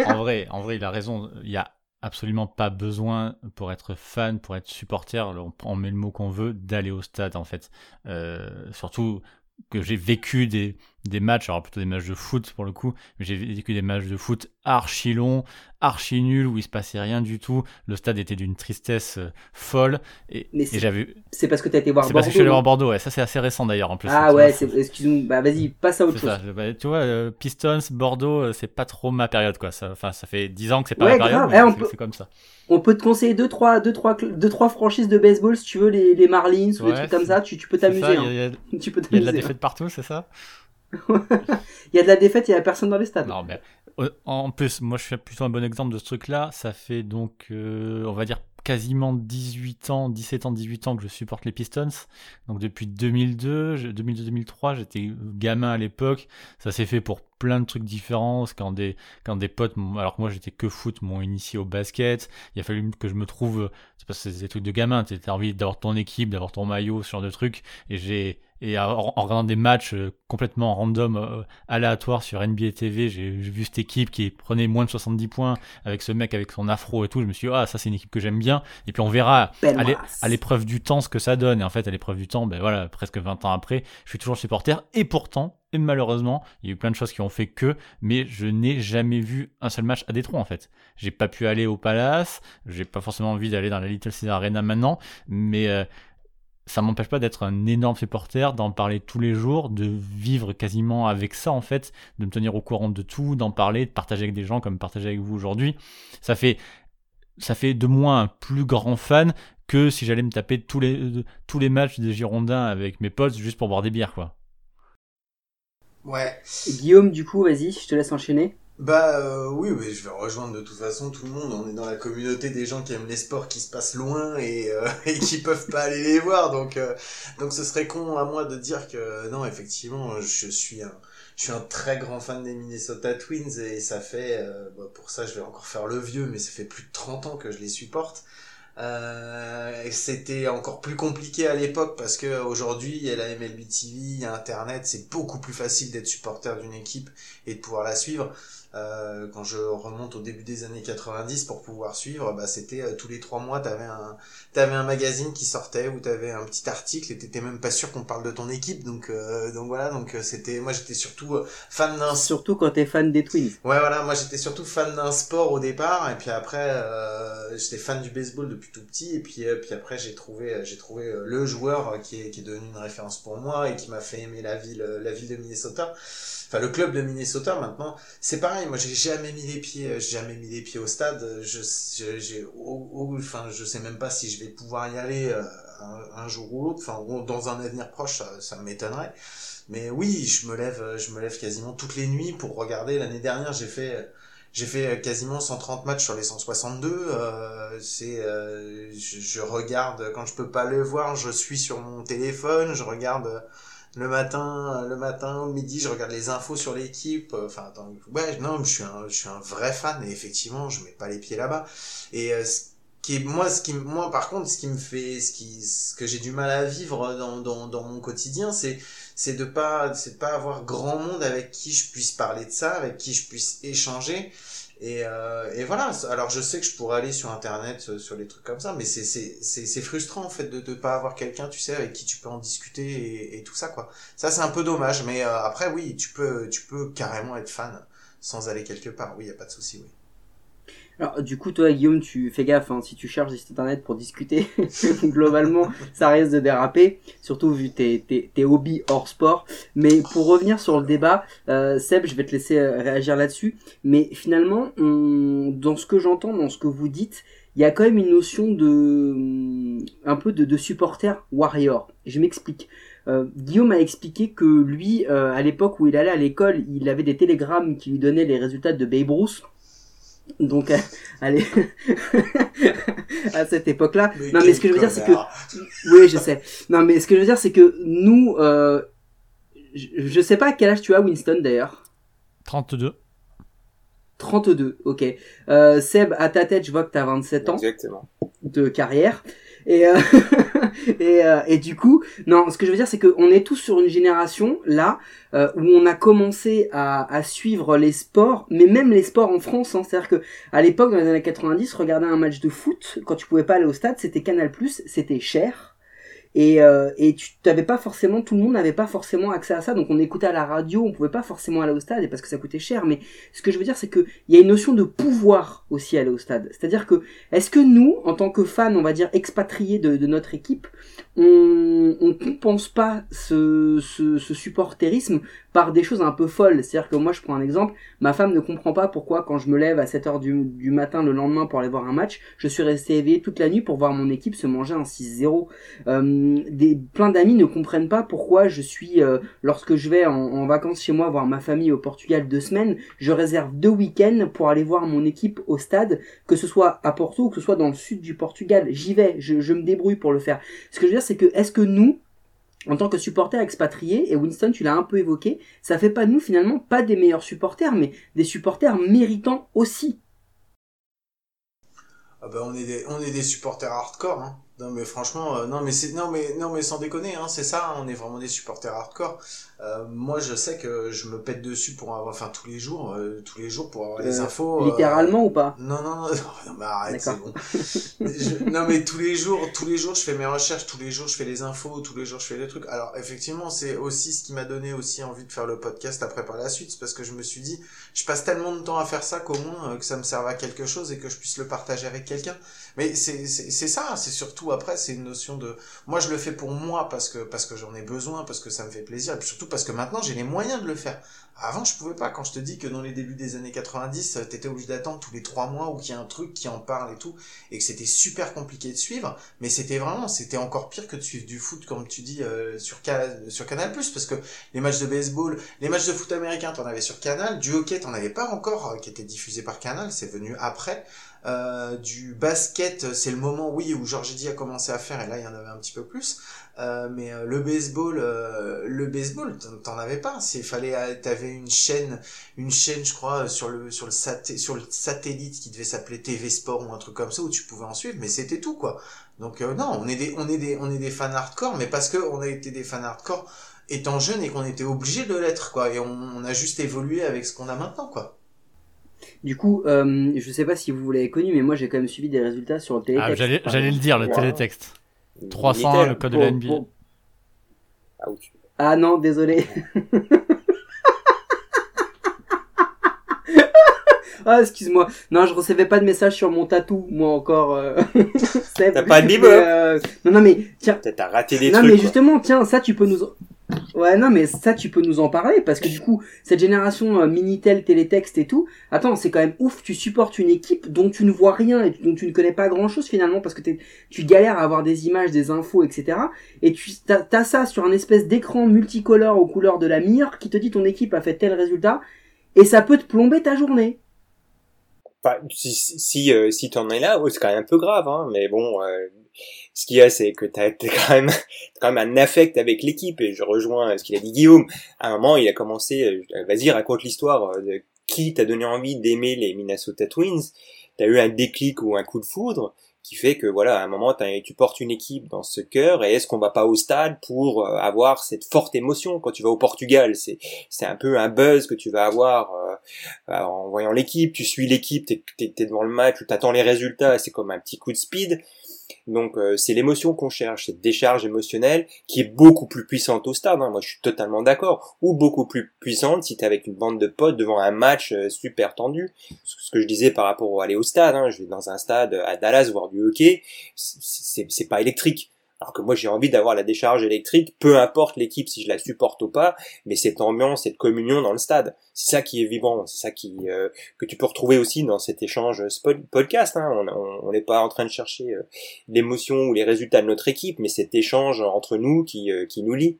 Speaker 4: en, vrai, en vrai, il a raison. Il y a absolument pas besoin pour être fan, pour être supporter, on, on met le mot qu'on veut, d'aller au stade en fait. Euh, surtout que j'ai vécu des, des matchs, alors plutôt des matchs de foot pour le coup, mais j'ai vécu des matchs de foot archi longs, archi nuls, où il se passait rien du tout. Le stade était d'une tristesse euh, folle. Et,
Speaker 2: Mais
Speaker 4: et
Speaker 2: c'est
Speaker 4: j'avais.
Speaker 2: C'est parce que t'as été voir
Speaker 4: C'est
Speaker 2: Bordeaux.
Speaker 4: parce que je suis allé voir Bordeaux, ouais. Ça, c'est assez récent d'ailleurs en plus.
Speaker 2: ah ouais, c'est excuse-moi. Bah vas-y, passe à autre
Speaker 4: c'est
Speaker 2: chose.
Speaker 4: ça. Bah, tu vois, euh, Pistons, Bordeaux, euh, c'est pas trop ma période, quoi. Ça, enfin, ça fait 10 ans que c'est pas
Speaker 2: Ouais,
Speaker 4: ma période, mais
Speaker 2: Eh,
Speaker 4: c'est-
Speaker 2: peut-
Speaker 4: c'est comme ça.
Speaker 2: On peut te conseiller deux trois deux trois deux trois franchises de baseball si tu veux les, les Marlins ou des trucs comme
Speaker 4: c'est-
Speaker 2: ça, tu, tu peux
Speaker 4: C'est
Speaker 2: t'amuser.
Speaker 4: Il
Speaker 2: hein.
Speaker 4: y, a-
Speaker 2: Tu
Speaker 4: y a de la défaite partout, c'est ça?
Speaker 2: Il y a de la défaite, il y a personne dans les stades.
Speaker 4: Non, mais euh, en plus, moi, je suis plutôt un bon exemple de ce truc-là. Ça fait donc, euh, on va dire, quasiment 18 ans, 17 ans, 18 ans que je supporte les Pistons. Donc depuis 2002, je- 2002-2003, j'étais gamin à l'époque. Ça s'est fait pour plein de trucs différents. Quand des, quand des potes, alors que moi j'étais que foot, m'ont initié au basket. Il a fallu que je me trouve, c'est parce que c'est des trucs de gamin. T'as envie d'avoir ton équipe, d'avoir ton maillot, ce genre de trucs. Et j'ai, et en, en regardant des matchs euh, complètement random, euh, aléatoires sur NBA TV, j'ai vu cette équipe qui prenait moins de 70 points avec ce mec avec son afro et tout. Je me suis dit, ah, ça c'est une équipe que j'aime bien. Et puis on verra à l'épreuve du temps ce que ça donne. Et en fait, à l'épreuve du temps, ben voilà, presque 20 ans après, je suis toujours supporter. Et pourtant, et malheureusement, il y a eu plein de choses qui ont fait que, mais je n'ai jamais vu un seul match à Détroit en fait. J'ai pas pu aller au Palace, j'ai pas forcément envie d'aller dans la Little Caesar Arena maintenant, mais euh, ça m'empêche pas d'être un énorme supporter, d'en parler tous les jours, de vivre quasiment avec ça en fait, de me tenir au courant de tout, d'en parler, de partager avec des gens comme partager avec vous aujourd'hui. Ça fait ça fait de moi un plus grand fan que si j'allais me taper tous les euh, tous les matchs des Girondins avec mes potes juste pour boire des bières quoi.
Speaker 3: Ouais.
Speaker 2: Guillaume, du coup, vas-y, je te laisse enchaîner.
Speaker 3: Bah euh, oui, mais je vais rejoindre de toute façon tout le monde. On est dans la communauté des gens qui aiment les sports qui se passent loin et, euh, et qui peuvent pas aller les voir. Donc euh, donc ce serait con à moi de dire que non, effectivement, je suis un je suis un très grand fan des Minnesota Twins et ça fait bah, pour ça je vais encore faire le vieux, mais ça fait plus de 30 ans que je les supporte. Euh, c'était encore plus compliqué à l'époque parce que aujourd'hui il y a la MLB TV, il y a Internet, c'est beaucoup plus facile d'être supporter d'une équipe et de pouvoir la suivre. Euh, quand je remonte au début des années 90 pour pouvoir suivre, bah c'était euh, tous les trois mois t'avais un t'avais un magazine qui sortait où t'avais un petit article et t'étais même pas sûr qu'on parle de ton équipe. Donc euh, donc voilà. Donc euh, c'était moi j'étais surtout euh, fan d'un
Speaker 2: Surtout quand t'es fan des Twins.
Speaker 3: Ouais, voilà, moi j'étais surtout fan d'un sport au départ, et puis après euh, j'étais fan du baseball depuis tout petit, et puis euh, puis après j'ai trouvé j'ai trouvé le joueur qui est qui est devenu une référence pour moi et qui m'a fait aimer la ville la ville de Minnesota, enfin le club de Minnesota maintenant. C'est pareil, moi j'ai jamais mis les pieds, euh, jamais mis les pieds au stade. Je je- j'ai enfin je sais même pas si je vais pouvoir y aller euh, un, jour ou l'autre, enfin dans un avenir proche, ça, m'étonnerait. Mais oui, je me lève, euh, je me lève quasiment toutes les nuits pour regarder. L'année dernière, j'ai fait, j'ai fait quasiment 130 matchs sur les 162. Euh, c'est, euh, je, regarde quand je peux pas le voir, je suis sur mon téléphone, je regarde euh, le matin, le matin, midi, je regarde les infos sur l'équipe. euh, Enfin, attends, ouais, non, je suis un, je suis un vrai fan et effectivement, je mets pas les pieds là-bas. Et euh, ce qui est, moi, ce qui, moi, par contre, ce qui me fait, ce qui, ce que j'ai du mal à vivre dans, dans, dans mon quotidien, c'est c'est de pas c'est de pas avoir grand monde avec qui je puisse parler de ça avec qui je puisse échanger et, euh, et voilà alors je sais que je pourrais aller sur internet euh, sur les trucs comme ça mais c'est frustrant en fait de de pas avoir quelqu'un tu sais avec qui tu peux en discuter et, et tout ça quoi. Ça c'est un peu dommage mais euh, après oui tu peux tu peux carrément être fan sans aller quelque part. Oui y a pas de souci oui
Speaker 2: Alors, du coup, toi, Guillaume, tu fais gaffe, hein, si tu cherches des sites internet pour discuter, globalement, ça risque de déraper, surtout vu tes, tes, tes hobbies hors sport. Mais pour revenir sur le débat, euh, Seb, je vais te laisser euh, réagir là-dessus. Mais finalement, on- dans ce que j'entends, dans ce que vous dites, il y a quand même une notion de, hum, un peu de, de supporter warrior. Je m'explique. Euh, Guillaume a expliqué que lui, à l'époque où il allait à l'école, il avait des télégrammes qui lui donnaient les résultats de Babe Ruth. Donc, euh, allez, à cette époque-là. Non, mais ce que je veux dire, c'est que. Oui, je sais. Non, mais ce que je veux dire, c'est que nous, euh, je, je sais pas à quel âge tu as, Winston, d'ailleurs.
Speaker 4: 32.
Speaker 2: 32, ok. Euh, Seb, à ta tête, je vois que t'as 27 ans
Speaker 5: Exactement.
Speaker 2: de carrière. Et, euh, et, euh, et du coup, non, ce que je veux dire, c'est qu'on est tous sur une génération, là, euh, où on a commencé à, suivre les sports, mais même les sports en France. Hein, C'est-à-dire que à l'époque, dans les années 90, regarder un match de foot, quand tu pouvais pas aller au stade, c'était Canal+, c'était cher. Et, euh, et tu t'avais pas forcément, tout le monde n'avait pas forcément accès à ça, donc on écoutait à la radio, on pouvait pas forcément aller au stade, parce que ça coûtait cher. Mais ce que je veux dire, c'est que il y a une notion de pouvoir aussi aller au stade. C'est-à-dire que est-ce que nous, en tant que fans, on va dire expatriés de, de notre équipe, on, on compense pas ce, ce, ce supporterisme par des choses un peu folles C'est-à-dire que moi, je prends un exemple, ma femme ne comprend pas pourquoi quand je me lève à 7h du, du matin le lendemain pour aller voir un match, je suis resté éveillé toute la nuit pour voir mon équipe se manger un 6-0. Euh, des, plein d'amis ne comprennent pas pourquoi je suis, euh, lorsque je vais en, en vacances chez moi voir ma famille au Portugal deux semaines, je réserve deux week-ends pour aller voir mon équipe au stade, que ce soit à Porto ou que ce soit dans le sud du Portugal. J'y vais, je, je me débrouille pour le faire. Ce que je veux dire, c'est que est-ce que nous, en tant que supporters expatriés, et Winston, tu l'as un peu évoqué, ça fait pas nous finalement pas des meilleurs supporters, mais des supporters méritants aussi.
Speaker 3: Ah bah on est des supporters hardcore hein. Non mais franchement euh, non mais c'est non mais sans déconner hein, c'est ça hein, on est vraiment des supporters hardcore. Euh, moi je sais que je me pète dessus pour avoir enfin tous les jours euh, tous les jours pour avoir les
Speaker 2: Euh,
Speaker 3: infos. euh,
Speaker 2: Littéralement ou pas?
Speaker 3: Non non non non mais arrête c'est bon. Je- non mais tous les jours tous les jours je fais mes recherches tous les jours je fais les infos tous les jours je fais les trucs. Alors effectivement c'est aussi ce qui m'a donné aussi envie de faire le podcast après par la suite c'est parce que je me suis dit je passe tellement de temps à faire ça qu'au moins euh, que ça me serve à quelque chose et que je puisse le partager avec quelqu'un. Mais c'est c'est c'est ça, c'est surtout après c'est une notion de moi je le fais pour moi parce que parce que j'en ai besoin parce que ça me fait plaisir et puis surtout parce que maintenant j'ai les moyens de le faire. Avant je pouvais pas quand je te dis que dans les débuts des années 90 euh, t'étais obligé d'attendre tous les trois mois ou qu'il y a un truc qui en parle et tout et que c'était super compliqué de suivre mais c'était vraiment c'était encore pire que de suivre du foot comme tu dis euh, sur Ca- sur Canal parce que les matchs de baseball les matchs de foot américain t'en avais sur Canal du hockey t'en avais pas encore euh, qui était diffusé par Canal c'est venu après du basket, c'est le moment, oui, où Georges Eddy a commencé à faire, et là, il y en avait un petit peu plus. Euh, mais euh, le baseball, euh, le baseball, t'en- avais pas. C'est fallait, euh, t'avais une chaîne, une chaîne, je crois, sur le sur le saté- sur le satellite qui devait s'appeler TV Sport ou un truc comme ça où tu pouvais en suivre, mais c'était tout quoi. Donc euh, non, on est des on est des on est des fans hardcore, mais parce que on a été des fans hardcore étant jeune et qu'on était obligé de l'être quoi. Et on, on a juste évolué avec ce qu'on a maintenant quoi.
Speaker 2: Du coup, euh, je sais pas si vous l'avez connu, mais moi j'ai quand même suivi des résultats sur le télétexte.
Speaker 4: Ah, j'allais, le dire, le
Speaker 5: Wow.
Speaker 4: télétexte. 300,
Speaker 5: Militaire.
Speaker 4: le code de la NBA.
Speaker 2: pour-
Speaker 5: Ouch.
Speaker 2: Ah non, désolé. ah, excuse-moi. Non, je recevais pas de message sur mon tatou, moi encore. euh.
Speaker 5: T'as pas de
Speaker 2: Mais,
Speaker 5: bebop
Speaker 2: euh, Non, non, mais tiens.
Speaker 5: Peut-être t'as raté des
Speaker 2: non,
Speaker 5: trucs.
Speaker 2: mais
Speaker 5: quoi.
Speaker 2: justement, tiens, ça tu peux nous. Ouais, non, mais ça tu peux nous en parler parce que du coup, cette génération euh, Minitel, télétexte et tout. Attends, c'est quand même ouf. Tu supportes une équipe dont tu ne vois rien et dont tu ne connais pas grand-chose finalement parce que tu galères à avoir des images, des infos, etc. Et tu t'as as ça sur un espèce d'écran multicolore aux couleurs de la mire qui te dit ton équipe a fait tel résultat et ça peut te plomber ta journée.
Speaker 5: Si si si, euh, si t'en es là, ouais, c'est quand même un peu grave, hein. Mais bon, euh, ce qu'il y a, c'est que t'as quand même quand même un affect avec l'équipe. Et je rejoins ce qu'il a dit Guillaume. À un moment, il a commencé. euh, Vas-y, raconte l'histoire euh, de qui t'a donné envie d'aimer les Minnesota Twins. T'as eu un déclic ou un coup de foudre qui fait que voilà, à un moment, tu portes une équipe dans ce cœur. Et est-ce qu'on va pas au stade pour euh, avoir cette forte émotion quand tu vas au Portugal? C'est c'est un peu un buzz que tu vas avoir. euh, alors, en voyant l'équipe, tu suis l'équipe, t'es es, devant le match, tu t'attends les résultats, c'est comme un petit coup de speed. Donc euh, c'est l'émotion qu'on cherche, cette décharge émotionnelle qui est beaucoup plus puissante au stade. hein. Moi je suis totalement d'accord. Ou beaucoup plus puissante si t'es avec une bande de potes devant un match euh, super tendu. Ce que je disais par rapport au aller au stade, hein. je vais dans un stade à Dallas voir du hockey, c'est pas électrique. Alors que moi j'ai envie d'avoir la décharge électrique, peu importe l'équipe si je la supporte ou pas, mais cette ambiance, cette communion dans le stade, c'est ça qui est vivant, c'est ça qui euh, que tu peux retrouver aussi dans cet échange podcast. Hein. On n'est pas en train de chercher euh, l'émotion ou les résultats de notre équipe, mais cet échange entre nous qui, euh, qui nous lie.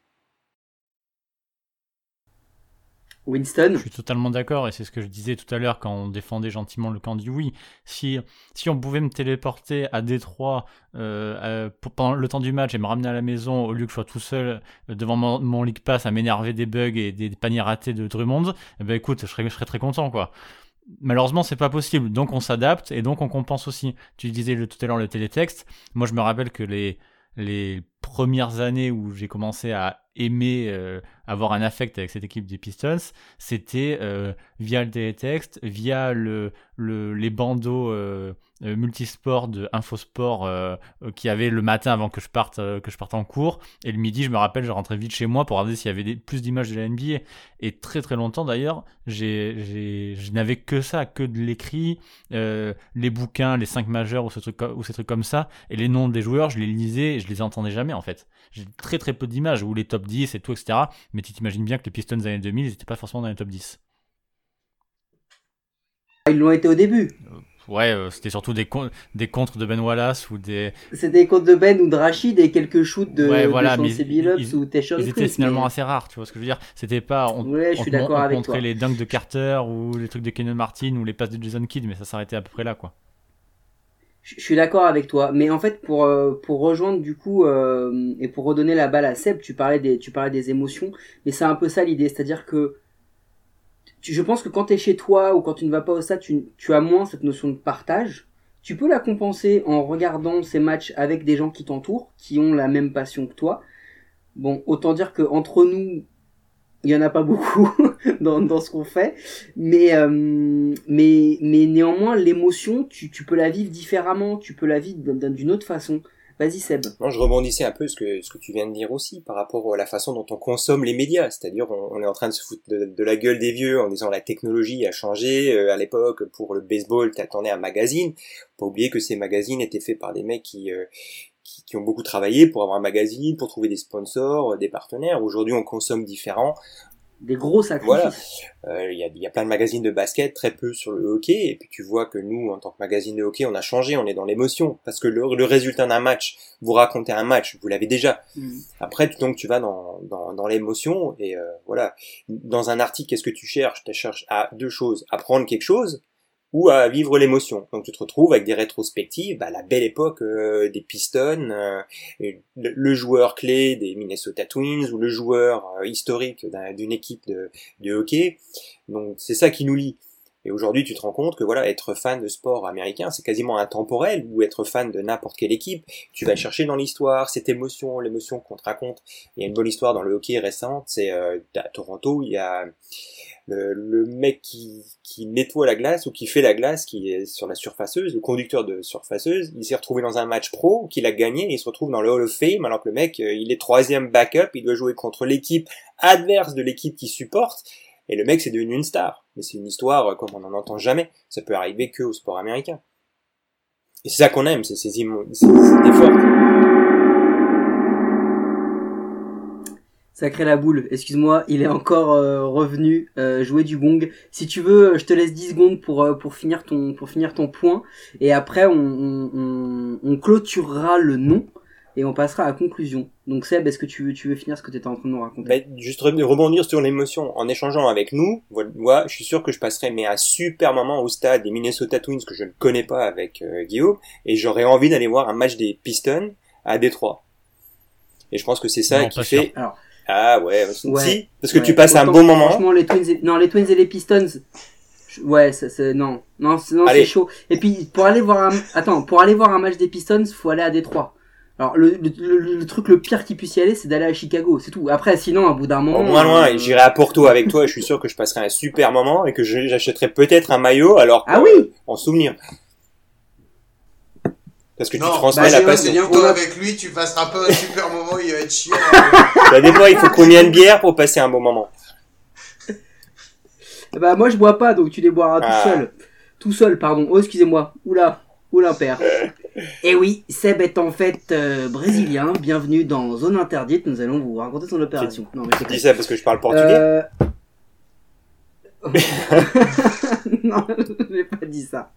Speaker 2: Winston.
Speaker 4: Je suis totalement d'accord et c'est ce que je disais tout à l'heure quand on défendait gentiment le camp du oui. Si, si on pouvait me téléporter à Détroit euh, euh, pendant le temps du match et me ramener à la maison au lieu que je sois tout seul euh, devant mon, mon League Pass à m'énerver des bugs et des, paniers ratés de Drummond, eh ben écoute, je serais, très content quoi. Malheureusement, c'est pas possible. Donc on s'adapte et donc on compense aussi. Tu disais tout à l'heure le télétexte. Moi, je me rappelle que les les premières années où j'ai commencé à aimer euh, avoir un affect avec cette équipe des Pistons, c'était euh, via le télétexte, via le, le, les bandeaux euh, euh, multisports de Infosport qui avait le matin avant que je parte que je parte en cours. Et le midi je me rappelle je rentrais vite chez moi pour regarder s'il y avait plus d'images de la NBA et très très longtemps d'ailleurs je n'avais que ça que de l'écrit les bouquins les cinq majeurs ou ou ces trucs comme ça. Et les noms des joueurs je les lisais et je les entendais jamais en fait j'ai très très peu d'images ou les top 10 et tout etc mais tu t'imagines bien que les Pistons des années 2000 ils n'étaient pas forcément dans les top 10
Speaker 2: Ils l'ont été au début.
Speaker 4: Ouais, euh, c'était surtout des, des contres de Ben Wallace ou des.
Speaker 2: C'était des comptes de Ben ou de Rachid et quelques shoots de,
Speaker 4: Ouais,
Speaker 2: de
Speaker 4: voilà, mais
Speaker 2: Chauncey
Speaker 4: ils-
Speaker 2: ou Tayshaun
Speaker 4: Ils étaient finalement
Speaker 2: mais-
Speaker 4: assez rares, tu vois ce que je veux dire C'était pas. On,
Speaker 2: Ouais, je
Speaker 4: on
Speaker 2: suis d'accord avec toi.
Speaker 4: les dunks de Carter ou les trucs de Kenan Martin ou les passes de Jason Kidd, mais ça s'arrêtait à peu près là, quoi.
Speaker 2: Je suis d'accord avec toi, mais en fait pour euh, pour rejoindre du coup euh, et pour redonner la balle à Seb, tu parlais des tu parlais des émotions, mais c'est un peu ça l'idée, c'est-à-dire que tu- je pense que quand tu es chez toi ou quand tu ne vas pas au stade, tu, tu as moins cette notion de partage. Tu peux la compenser en regardant ces matchs avec des gens qui t'entourent, qui ont la même passion que toi. Bon, autant dire que entre nous, il y en a pas beaucoup dans, dans ce qu'on fait, mais euh, mais mais néanmoins l'émotion, tu, tu peux la vivre différemment, tu peux la vivre d'un- d'une autre façon. Vas-y Seb.
Speaker 5: Non, je rebondissais un peu ce que ce que tu viens de dire aussi par rapport à la façon dont on consomme les médias, c'est-à-dire on, est en train de se foutre de, la gueule des vieux en disant la technologie a changé. Euh, à l'époque, pour le baseball, t'attendais un magazine. Pas oublier que ces magazines étaient faits par des mecs qui euh, qui, qui ont beaucoup travaillé pour avoir un magazine, pour trouver des sponsors, euh, des partenaires. Aujourd'hui, on consomme différent.
Speaker 2: Des gros sacrifices.
Speaker 5: Voilà. Euh, Il y, a, il y a plein de magazines de basket, très peu sur le hockey, et puis tu vois que nous, en tant que magazine de hockey, on a changé, on est dans l'émotion, parce que le, le résultat d'un match, vous racontez un match, vous l'avez déjà.
Speaker 2: Mm.
Speaker 5: Après, tu- donc tu vas dans, dans, dans l'émotion, et euh, voilà. Dans un article, qu'est-ce que tu cherches? Tu cherches à deux choses, apprendre quelque chose, ou à vivre l'émotion. Donc tu te retrouves avec des rétrospectives, bah, la belle époque euh, des Pistons, euh, le, joueur clé des Minnesota Twins, ou le joueur euh, historique d'un- d'une équipe de, de hockey. Donc c'est ça qui nous lie. Et aujourd'hui, tu te rends compte que voilà, être fan de sport américain, c'est quasiment intemporel, ou être fan de n'importe quelle équipe. Tu vas chercher dans l'histoire cette émotion, l'émotion qu'on te raconte. Il y a une bonne histoire dans le hockey récente, c'est à Toronto, il y a le, mec qui, qui nettoie la glace ou qui fait la glace, qui est sur la surfaceuse, le conducteur de surfaceuse, il s'est retrouvé dans un match pro qu'il a gagné, il se retrouve dans le Hall of Fame, alors que le mec, euh, il est troisième backup, il doit jouer contre l'équipe adverse de l'équipe qui supporte, et le mec c'est devenu une star. Mais c'est une histoire comme on n'en entend jamais. Ça peut arriver que au sport américain. Et c'est ça qu'on aime, c'est ces, ces efforts.
Speaker 2: Sacré la boule, excuse-moi, il est encore euh, revenu euh, jouer du gong. Si tu veux, je te laisse 10 secondes pour, euh, pour, finir, ton, pour finir ton point. Et après, on, on, on, on clôturera le nom et on passera à la conclusion. Donc Seb, est-ce que tu veux, tu veux finir ce que tu étais en train de nous raconter?
Speaker 5: Ben, juste re- rebondir sur l'émotion en échangeant avec nous. Voilà, moi, je suis sûr que je passerai mais un super moment au stade des Minnesota Twins que je ne connais pas avec euh, Guillaume et j'aurais envie d'aller voir un match des Pistons à Détroit. Et je pense que c'est ça
Speaker 4: Non,
Speaker 5: qui fait.
Speaker 2: Alors.
Speaker 5: Ah ouais,
Speaker 2: Ouais.
Speaker 5: si, parce que
Speaker 2: Ouais,
Speaker 5: tu passes un bon moment.
Speaker 2: Franchement, les Twins, et... non, les Twins et les Pistons, je- ouais, ça, c'est non, non, c'est, non,
Speaker 5: Allez.
Speaker 2: c'est chaud. Et puis pour aller voir un, attends, pour aller voir un match des Pistons, faut aller à Détroit. Alors le, le, le- le truc le pire qui puisse y aller, c'est d'aller à Chicago, c'est tout. Après, sinon, à bout d'un moment,
Speaker 5: Au moins loin,
Speaker 2: euh,
Speaker 5: j'irai à Porto avec toi et je suis sûr que je passerai un super moment et que j'achèterai peut-être un maillot alors
Speaker 2: Ah oui,
Speaker 5: en souvenir. Parce que tu transmets
Speaker 2: bah,
Speaker 5: la passion.
Speaker 2: c'est bien.
Speaker 3: Toi
Speaker 2: On a-
Speaker 3: avec lui, tu passeras pas un super moment, il va être chiant.
Speaker 5: Ça dépend, il faut combien de bières pour passer un bon moment.
Speaker 2: bah moi je bois pas, donc tu les boiras
Speaker 5: Ah.
Speaker 2: tout seul, tout seul, pardon. Oh excusez-moi, oula, oula père. Et oui, Seb est en fait euh, brésilien. Bienvenue dans Zone Interdite. Nous allons vous raconter son opération. Non mais c'est
Speaker 5: dis ça parce que je parle portugais.
Speaker 2: Euh... non, je n'ai pas dit ça.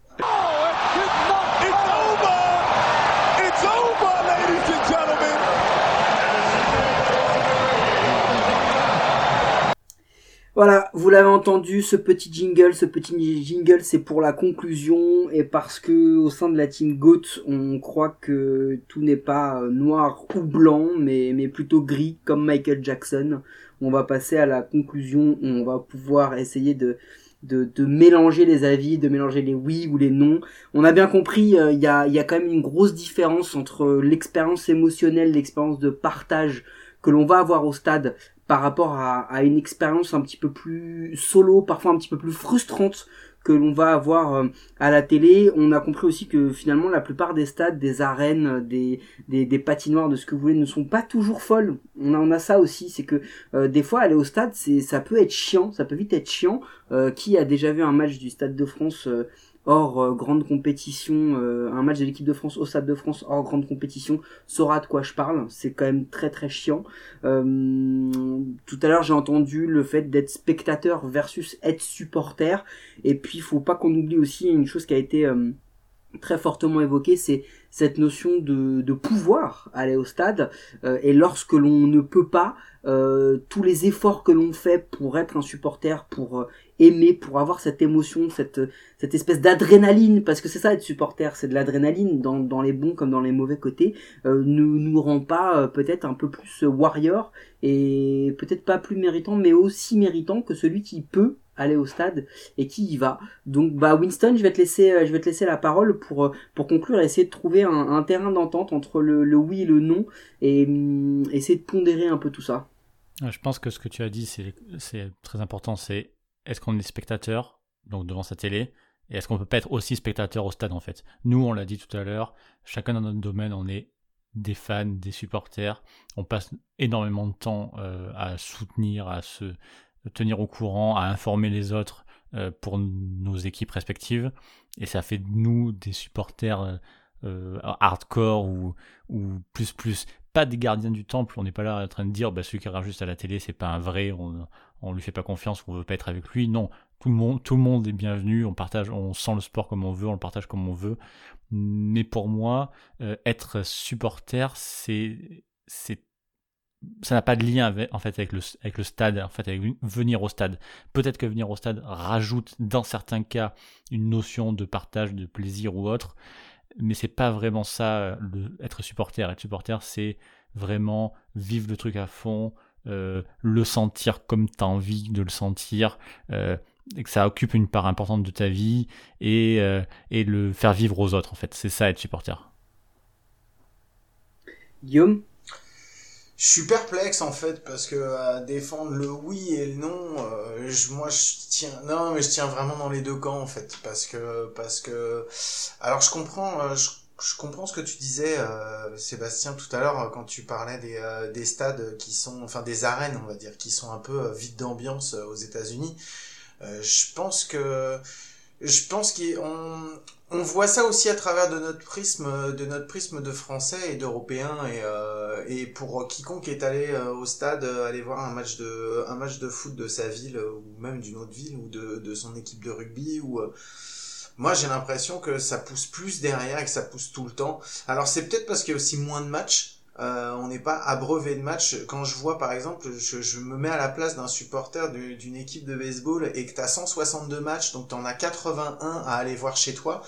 Speaker 2: Voilà, vous l'avez entendu, ce petit jingle, ce petit jingle, c'est pour la conclusion et parce que au sein de la team GOAT, on croit que tout n'est pas euh, noir ou blanc, mais, plutôt gris, comme Michael Jackson. On va passer à la conclusion, on va pouvoir essayer de, mélanger les avis, de mélanger les oui ou les non. On a bien compris, euh, il y, a, y a quand même une grosse différence entre l'expérience émotionnelle, l'expérience de partage que l'on va avoir au stade par rapport à, une expérience un petit peu plus solo, parfois un petit peu plus frustrante que l'on va avoir euh, à la télé. On a compris aussi que finalement la plupart des stades, des arènes, des, des, patinoires, de ce que vous voulez, ne sont pas toujours folles. On a, a ça aussi, c'est que euh, des fois aller au stade, c'est ça peut être chiant, ça peut vite être chiant. Euh, qui a déjà vu un match du Stade de France hors euh, grande compétition, euh, un match de l'équipe de France au Stade de France hors grande compétition saura de quoi je parle. C'est quand même très très chiant. Euh, tout à l'heure j'ai entendu le fait d'être spectateur versus être supporter. Et puis il faut pas qu'on oublie aussi une chose qui a été très fortement évoquée, c'est cette notion de, de pouvoir aller au stade. Et lorsque l'on ne peut pas, tous les efforts que l'on fait pour être un supporter, pour aimer, pour avoir cette émotion, cette, cette espèce d'adrénaline, parce que c'est ça être supporter, c'est de l'adrénaline dans, dans les bons comme dans les mauvais côtés, euh, ne nous rend pas euh, peut-être un peu plus warrior et peut-être pas plus méritant, mais aussi méritant que celui qui peut aller au stade et qui y va. Donc bah Winston, je vais te laisser, euh, je vais te laisser la parole pour euh, pour conclure et essayer de trouver un, un terrain d'entente entre le, le oui et le non et hum, essayer de pondérer un peu tout ça.
Speaker 4: Euh, Je pense que ce que tu as dit, c'est très important. C'est est-ce qu'on est spectateur, donc devant sa télé, et est-ce qu'on peut pas être aussi spectateur au stade en fait? Nous, on l'a dit tout à l'heure, chacun dans notre domaine, on est des fans, des supporters. On passe énormément de temps euh, à soutenir, à se tenir au courant, à informer les autres euh, pour nos équipes respectives. Et ça fait de nous des supporters euh, hardcore ou plus plus pas des gardiens du temple. On n'est pas là en train de dire bah, celui qui regarde juste à la télé c'est pas un vrai, on, on lui fait pas confiance, on veut pas être avec lui. Non, tout le monde, tout le monde est bienvenu. On partage, on sent le sport comme on veut, on le partage comme on veut. Mais pour moi, euh, être supporter, c'est c'est ça n'a pas de lien avec, en fait avec le, avec le stade, en fait avec venir au stade. Peut-être que venir au stade rajoute dans certains cas une notion de partage, de plaisir ou autre, mais c'est pas vraiment ça le, être supporter. Être supporter, c'est vraiment vivre le truc à fond, euh, le sentir comme tu as envie de le sentir, euh, et que ça occupe une part importante de ta vie et, euh, et le faire vivre aux autres en fait. C'est ça être supporter.
Speaker 2: Guillaume?
Speaker 3: Je suis perplexe en fait parce que à défendre le oui et le non, euh, je, moi je tiens non mais je tiens vraiment dans les deux camps en fait parce que parce que alors je comprends euh, je, je comprends ce que tu disais euh, Sébastien tout à l'heure euh, quand tu parlais des euh, des stades qui sont enfin des arènes on va dire qui sont un peu euh, vides d'ambiance euh, aux États-Unis. Euh, je pense que je pense qu'on on voit ça aussi à travers de notre prisme de notre prisme de français et d'européens et euh, et pour quiconque est allé euh, au stade euh, aller voir un match de un match de foot de sa ville ou même d'une autre ville ou de de son équipe de rugby ou moi j'ai l'impression que ça pousse plus derrière et que ça pousse tout le temps. Alors c'est peut-être parce qu'il y a aussi moins de matchs euh, on n'est pas abreuvé de matchs. Quand je vois, par exemple, je, je me mets à la place d'un supporter du- d'une équipe de baseball et que tu as 162 matchs, donc tu en as 81 à aller voir chez toi.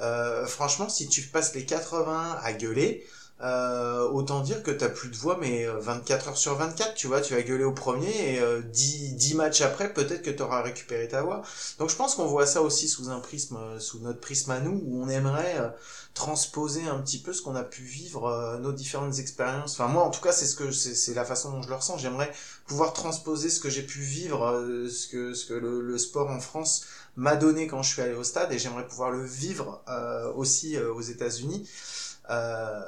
Speaker 3: Euh, franchement, si tu passes les 80 à gueuler, euh, autant dire que t'as plus de voix, mais euh, 24 heures sur 24, tu vois, tu vas gueuler au premier et euh, 10, 10 matchs après, peut-être que tu auras récupéré ta voix. Donc je pense qu'on voit ça aussi sous un prisme, euh, sous notre prisme à nous, où on aimerait euh, transposer un petit peu ce qu'on a pu vivre, euh, nos différentes expériences. Enfin moi, en tout cas, c'est ce que c'est la façon dont je le ressens. J'aimerais pouvoir transposer ce que j'ai pu vivre, euh, ce que ce que le, le sport en France m'a donné quand je suis allé au stade, et j'aimerais pouvoir le vivre euh, aussi euh, aux États-Unis. Euh,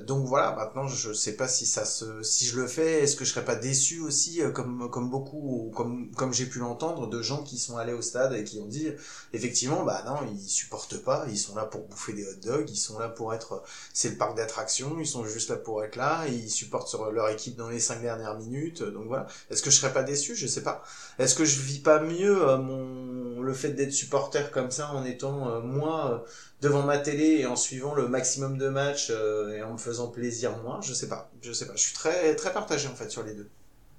Speaker 3: donc voilà, maintenant je sais pas si ça se, si je le fais, est-ce que je serais pas déçu aussi, euh, comme comme beaucoup, ou comme comme j'ai pu l'entendre, de gens qui sont allés au stade et qui ont dit, effectivement, bah non, ils supportent pas, ils sont là pour bouffer des hot dogs, ils sont là pour être, c'est le parc d'attractions, ils sont juste là pour être là, ils supportent sur leur équipe dans les cinq dernières minutes, donc voilà. Est-ce que je serais pas déçu, je sais pas. Est-ce que je vis pas mieux euh, mon le fait d'être supporter comme ça en étant euh, moi devant ma télé et en suivant le maximum de matchs euh, et en me faisant plaisir moi, je sais pas, je sais pas. Je suis très très partagé en fait sur les deux.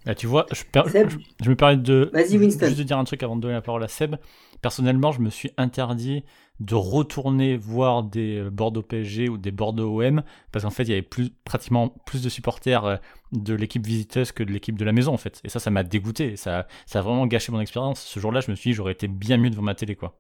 Speaker 4: Bah, tu vois, je, per-
Speaker 2: Seb
Speaker 4: je, je me permets de juste de dire un truc avant de donner la parole à Seb. Personnellement, je me suis interdit de retourner voir des euh, Bordeaux PSG ou des Bordeaux OM parce qu'en fait, il y avait plus, pratiquement plus de supporters euh, de l'équipe visiteuse que de l'équipe de la maison en fait. Et ça, ça m'a dégoûté. Ça, ça a vraiment gâché mon expérience. Ce jour-là, je me suis dit, j'aurais été bien mieux devant ma télé quoi.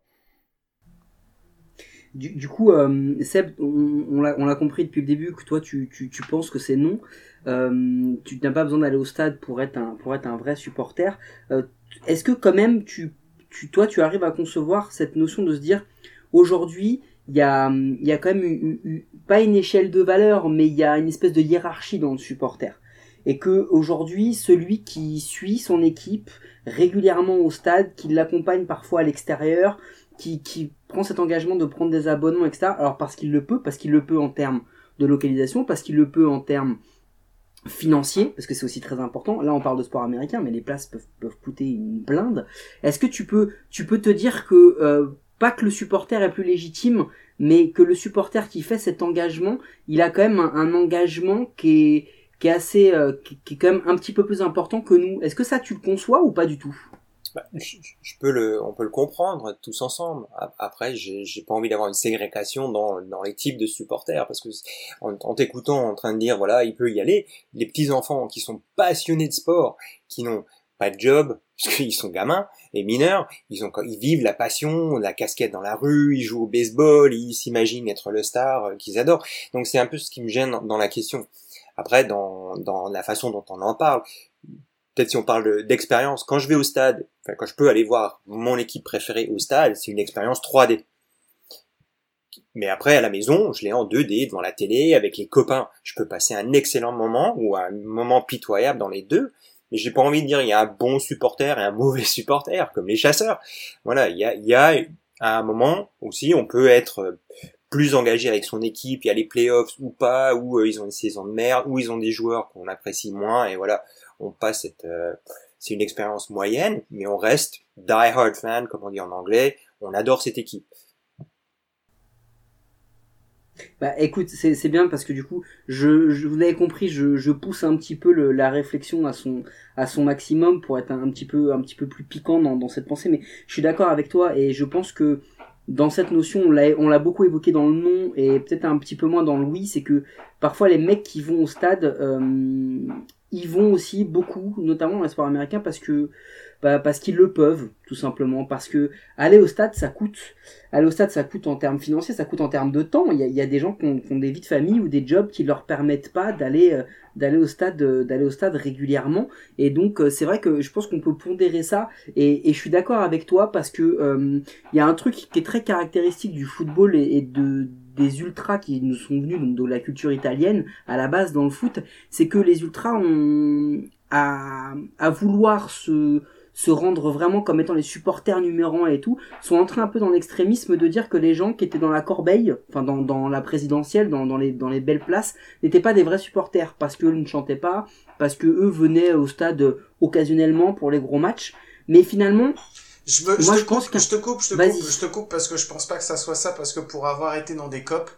Speaker 2: Du, du coup, euh, Seb, on, on l'a compris depuis le début que toi, tu, tu, tu penses que c'est non. Euh, tu n'as pas besoin d'aller au stade pour être un, pour être un vrai supporter. Euh, Est-ce que quand même, tu, tu, toi, tu arrives à concevoir cette notion de se dire, aujourd'hui, il y a, y a quand même pas une échelle de valeur, mais il y a une espèce de hiérarchie dans le supporter. Et que aujourd'hui, celui qui suit son équipe régulièrement au stade, qui l'accompagne parfois à l'extérieur, qui, qui prend cet engagement de prendre des abonnements, etc. Alors parce qu'il le peut, parce qu'il le peut en termes de localisation, parce qu'il le peut en termes financiers, parce que c'est aussi très important. Là, on parle de sport américain, mais les places peuvent, coûter une blinde. Est-ce que tu peux, tu peux te dire que euh, pas que le supporter est plus légitime, mais que le supporter qui fait cet engagement, il a quand même un, engagement qui est assez, euh, qui est quand même un petit peu plus important que nous? Est-ce que ça tu le conçois ou pas du tout?
Speaker 5: Bah, je, je peux le, on peut le comprendre tous ensemble. Après, j'ai pas envie d'avoir une ségrégation dans, dans les types de supporters parce que en, en t'écoutant en train de dire voilà, il peut y aller, les petits enfants qui sont passionnés de sport, qui n'ont pas de job parce qu'ils sont gamins et mineurs, ils ont ils vivent la passion, la casquette dans la rue, ils jouent au baseball, ils s'imaginent être le star euh, qu'ils adorent. Donc c'est un peu ce qui me gêne dans la question. Après, dans, dans la façon dont on en parle, peut-être si on parle de- d'expérience, quand je vais au stade, enfin quand je peux aller voir mon équipe préférée au stade, c'est une expérience 3D. Mais après, à la maison, je l'ai en 2D, devant la télé, avec les copains. Je peux passer un excellent moment, ou un moment pitoyable dans les deux, mais j'ai pas envie de dire il y a un bon supporter et un mauvais supporter, comme les chasseurs. Voilà, il y a, il y a à un moment aussi, on peut être euh, plus engagé avec son équipe, il y a les playoffs ou pas, ou euh, ils ont une saison de merde, ou ils ont des joueurs qu'on apprécie moins, et voilà, on passe cette, euh, c'est une expérience moyenne, mais on reste die hard fan, comme on dit en anglais, on adore cette équipe.
Speaker 2: Bah écoute, c'est bien parce que du coup, je, vous l'avez compris, je, pousse un petit peu la réflexion à son à son maximum pour être un, petit peu un petit peu plus piquant dans, cette pensée. Mais je suis d'accord avec toi et je pense que dans cette notion, on l'a beaucoup évoqué dans le non et peut-être un petit peu moins dans le oui, c'est que parfois les mecs qui vont au stade, euh, ils vont aussi beaucoup, notamment dans les sports américains, parce que bah, parce qu'ils le peuvent, tout simplement, parce que aller au stade, ça coûte. Aller au stade, ça coûte en termes financiers, ça coûte en termes de temps. Il y a, des gens qui ont, des vies de famille ou des jobs qui leur permettent pas d'aller euh, d'aller au stade euh, d'aller au stade régulièrement. Et donc euh, c'est vrai que je pense qu'on peut pondérer ça. Et, je suis d'accord avec toi parce que il y a un truc qui est très caractéristique du football et de des ultras qui nous sont venus donc de la culture italienne à la base dans le foot, c'est que les ultras ont à, à vouloir se se rendre vraiment comme étant les supporters numéro un et tout, sont entrés un peu dans l'extrémisme de dire que les gens qui étaient dans la corbeille, enfin dans, dans la présidentielle, dans, dans, les, dans les belles places, n'étaient pas des vrais supporters, parce qu'eux ne chantaient pas, parce que eux venaient au stade occasionnellement pour les gros matchs. Mais finalement,
Speaker 3: Je, me, je,
Speaker 2: Moi,
Speaker 3: te
Speaker 2: je pense
Speaker 3: coupe,
Speaker 2: que-
Speaker 3: je te coupe, je te coupe, je te coupe parce que je pense pas que ça soit ça parce que pour avoir été dans des copes,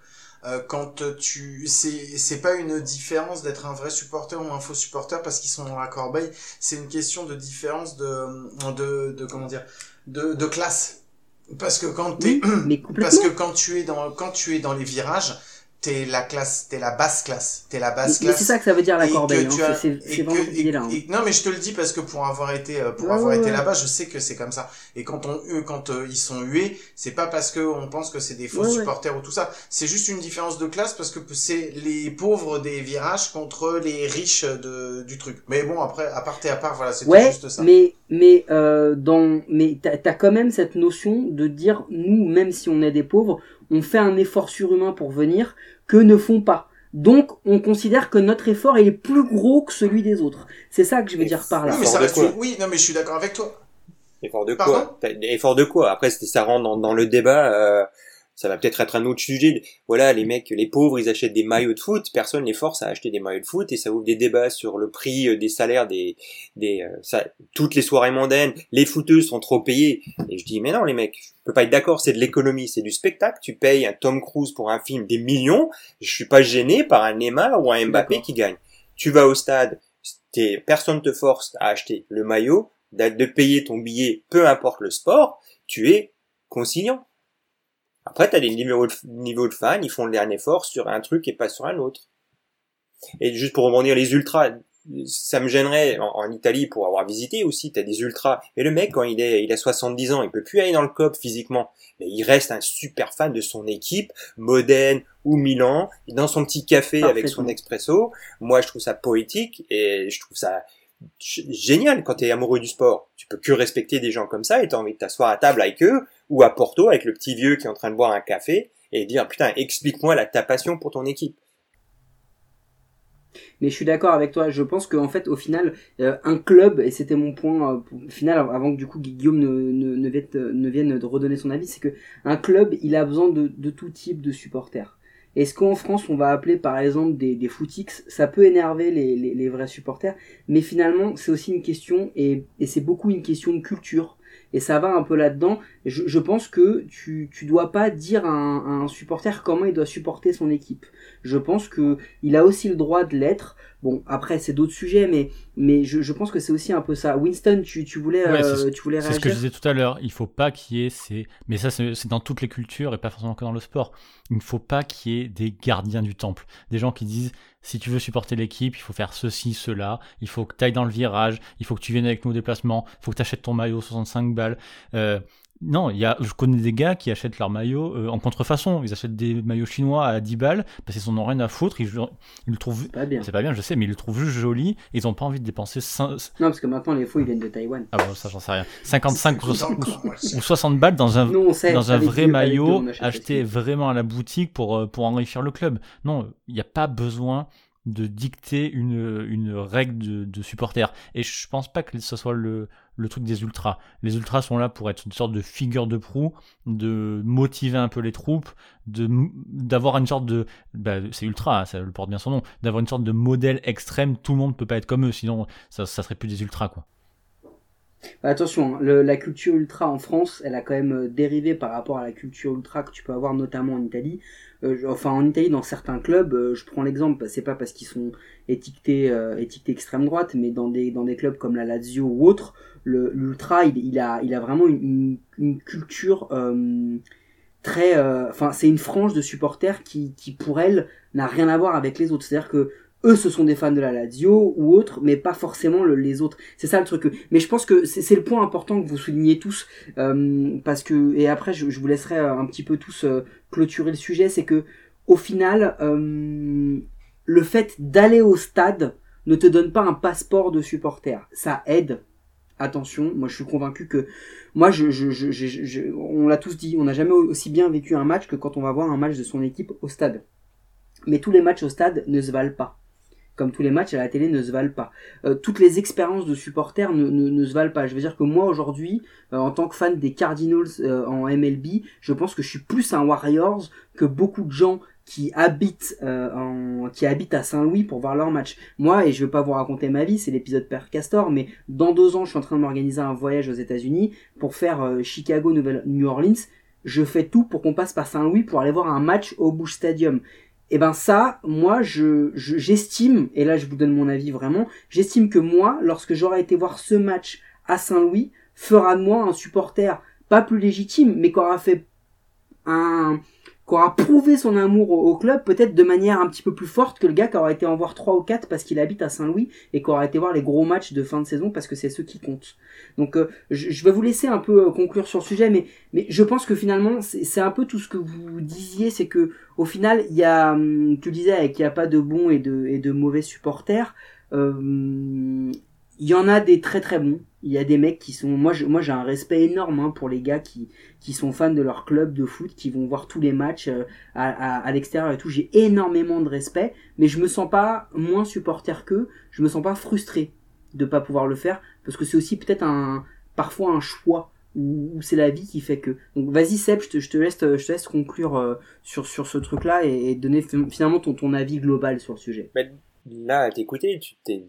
Speaker 3: euh, quand tu, c'est, c'est pas une différence d'être un vrai supporter ou un faux supporter parce qu'ils sont dans la corbeille. C'est une question de différence de, de, de comment dire, de, de classe. Parce que quand t'es,
Speaker 2: oui,
Speaker 3: parce que quand tu es dans, quand tu es dans les virages, t'es la classe, t'es la basse classe, t'es la basse classe.
Speaker 2: c'est ça que ça veut dire la corbeille. hein. C'est- vraiment
Speaker 3: que-
Speaker 2: idée-là. hein.
Speaker 3: et- non mais je te le dis parce que pour avoir été euh, pour
Speaker 2: Ouais,
Speaker 3: avoir
Speaker 2: ouais,
Speaker 3: été
Speaker 2: ouais.
Speaker 3: là-bas je sais que c'est comme ça et quand on quand euh, ils sont hués c'est pas parce que on pense que c'est des faux supporters ou tout ça c'est juste une différence de classe parce que c'est les pauvres des virages contre les riches de, du truc mais bon après à part et à part voilà c'était juste ça
Speaker 2: mais mais euh, dans mais t'as as quand même cette notion de dire nous même si on est des pauvres, on fait un effort surhumain pour venir que ne font pas. Donc on considère que notre effort est plus gros que celui des autres. C'est ça que je veux dire par
Speaker 3: oui
Speaker 2: là.
Speaker 3: mais ça
Speaker 5: Effort de
Speaker 3: reste oui non mais je suis d'accord avec toi
Speaker 5: Effort de
Speaker 3: Pardon?
Speaker 5: Quoi Effort de quoi? Après, ça rentre dans, dans le débat. euh, ça va peut-être être un autre sujet. Voilà, les mecs, les pauvres, ils achètent des maillots de foot. Personne les force à acheter des maillots de foot et ça ouvre des débats sur le prix euh, des salaires des, des, euh, ça, toutes les soirées mondaines. Les footeuses sont trop payées. Et je dis, mais non, les mecs, je peux pas être d'accord. C'est de l'économie, c'est du spectacle. Tu payes un Tom Cruise pour un film des millions. Je suis pas gêné par un Neymar ou un Mbappé qui gagne. Tu vas au stade. t'es, personne te force à acheter le maillot, de payer ton billet, peu importe le sport, tu es conciliant. Après, t'as des niveaux de, niveaux de fans, ils font le dernier effort sur un truc et pas sur un autre. Et juste pour rebondir, les ultras, ça me gênerait en, en Italie pour avoir visité aussi, t'as des ultras. Et le mec, quand il est, il a 70 ans, il peut plus aller dans le COP physiquement, mais il reste un super fan de son équipe, Modène ou Milan, dans son petit café avec son expresso. Moi, je trouve ça poétique et je trouve ça génial quand t'es amoureux du sport. Tu peux que respecter des gens comme ça et t'as envie de t'asseoir à table avec eux ou à Porto avec le petit vieux qui est en train de boire un café et dire putain explique-moi la ta passion pour ton équipe.
Speaker 2: Mais je suis d'accord avec toi. Je pense qu'en fait, au final, euh, un club, et c'était mon point euh, final, avant que du coup Guillaume ne, ne, ne, vienne, ne vienne de redonner son avis, c'est que un club, il a besoin de tout type de supporters. Et ce qu'en France, on va appeler par exemple des, des footix, ça peut énerver les, vrais supporters, mais finalement, c'est aussi une question, et, c'est beaucoup une question de culture. Et ça va un peu là-dedans. Je, je pense que tu, tu dois pas dire à un, à un supporter comment il doit supporter son équipe. Je pense que il a aussi le droit de l'être. Bon, après, c'est d'autres sujets, mais, mais je, je pense que c'est aussi un peu ça. Winston, tu, tu voulais,
Speaker 4: Ouais,
Speaker 2: euh,
Speaker 4: c'est ce-
Speaker 2: tu voulais
Speaker 4: C'est ce que
Speaker 2: réagir?
Speaker 4: je disais tout à l'heure. Il faut pas qu'il y ait ces. Mais ça, c'est c'est dans toutes les cultures et pas forcément que dans le sport. Il ne faut pas qu'il y ait des gardiens du temple. Des gens qui disent si tu veux supporter l'équipe, il faut faire ceci, cela. Il faut que tu ailles dans le virage. Il faut que tu viennes avec nous au déplacement. Il faut que tu achètes ton maillot 65 balles. Euh, non, il y a, je connais des gars qui achètent leur maillot euh, en contrefaçon. Ils achètent des maillots chinois à 10 balles parce qu'ils en ont rien à foutre. Ils, ils le trouvent.
Speaker 2: C'est pas bien.
Speaker 4: C'est pas bien, je sais, mais ils le trouvent juste joli. Ils ont pas envie de dépenser 5,
Speaker 2: Non, parce que maintenant, les faux, ils viennent de Taïwan.
Speaker 4: ah bon, ça j'en sais rien. 55 ou
Speaker 3: Dans
Speaker 4: 60,
Speaker 3: le camp, ouais.
Speaker 4: ou 60 balles dans un,
Speaker 2: Non, on sait.
Speaker 4: dans un vrai maillot acheté vraiment à la boutique pour, euh, pour enrichir le club. Non, il n'y a pas besoin de dicter une, une règle de, supporter. Et je pense pas que ce soit le, le truc des ultras. Les ultras sont là pour être une sorte de figure de proue, de motiver un peu les troupes, de d'avoir une sorte de bah, c'est ultra, hein, ça le porte bien son nom, d'avoir une sorte de modèle extrême. Tout le monde peut pas être comme eux, sinon ça, ça serait plus des ultras quoi.
Speaker 2: Bah, attention, hein, la culture ultra en France, elle a quand même euh, dérivé par rapport à la culture ultra que tu peux avoir notamment en Italie. Euh, enfin, en Italie, dans certains clubs, euh, je prends l'exemple, c'est pas parce qu'ils sont étiquetés, étiquetés extrême droite, mais dans des, dans des clubs comme la Lazio ou autre, le- l'ultra, il, a, il a vraiment une, culture très... Enfin, c'est une frange de supporters qui, qui, pour elle, n'a rien à voir avec les autres. C'est-à-dire que eux, ce sont des fans de la Lazio ou autres, mais pas forcément le- les autres. C'est ça le truc. Mais je pense que c'est le point important que vous soulignez tous, euh, parce que et après je, vous laisserai euh, un petit peu tous euh, clôturer le sujet, c'est que au final, le fait d'aller au stade ne te donne pas un passeport de supporter. Ça aide. Attention, moi je suis convaincu que moi je- on l'a tous dit, on n'a jamais aussi bien vécu un match que quand on va voir un match de son équipe au stade. Mais tous les matchs au stade ne se valent pas comme tous les matchs à la télé ne se valent pas. Euh, toutes les expériences de supporters ne, ne, ne se valent pas. Je veux dire que moi aujourd'hui, euh, en tant que fan des Cardinals euh, en MLB, je pense que je suis plus un Warriors que beaucoup de gens qui habitent en, qui habitent à Saint-Louis pour voir leur match. Moi, et je vais pas vous raconter ma vie, c'est l'épisode Père Castor, mais dans deux ans, je suis en train de m'organiser un voyage aux États-Unis pour faire Chicago, Nouvelle, New Orleans. Je fais tout pour qu'on passe par Saint-Louis pour aller voir un match au Bush Stadium. Et ben ça, moi, je je- j'estime, et là je vous donne mon avis vraiment, j'estime que moi, lorsque j'aurai été voir ce match à Saint-Louis, fera de moi un supporter pas plus légitime, mais qui aura fait un, qui aura prouvé son amour au, club peut-être de manière un petit peu plus forte que le gars qui aura été en voir trois ou quatre parce qu'il habite à Saint-Louis et qui aura été voir les gros matchs de fin de saison parce que c'est ceux qui comptent. Donc euh, je, je vais vous laisser un peu euh, conclure sur le sujet, mais mais je pense que finalement c'est c'est un peu tout ce que vous disiez, c'est que au final il y a, hum, tu disais qu'il n'y a pas de bons et de et de mauvais supporters. Euh, il y en a des très très bons. Il y a des mecs qui sont, moi, moi j'ai un respect énorme hein, pour les gars qui qui sont fans de leur club de foot, qui vont voir tous les matchs euh, à, à, l'extérieur et tout. J'ai énormément de respect, mais je me sens pas moins supporter qu'eux. Je me sens pas frustré de pas pouvoir le faire parce que c'est aussi peut-être un parfois un choix ou, c'est la vie qui fait que. Donc vas-y Seb, je te, je te laisse je te laisse conclure euh, sur sur ce truc là et, et donner fin- finalement ton ton avis global sur le sujet.
Speaker 5: Là, à tu t'es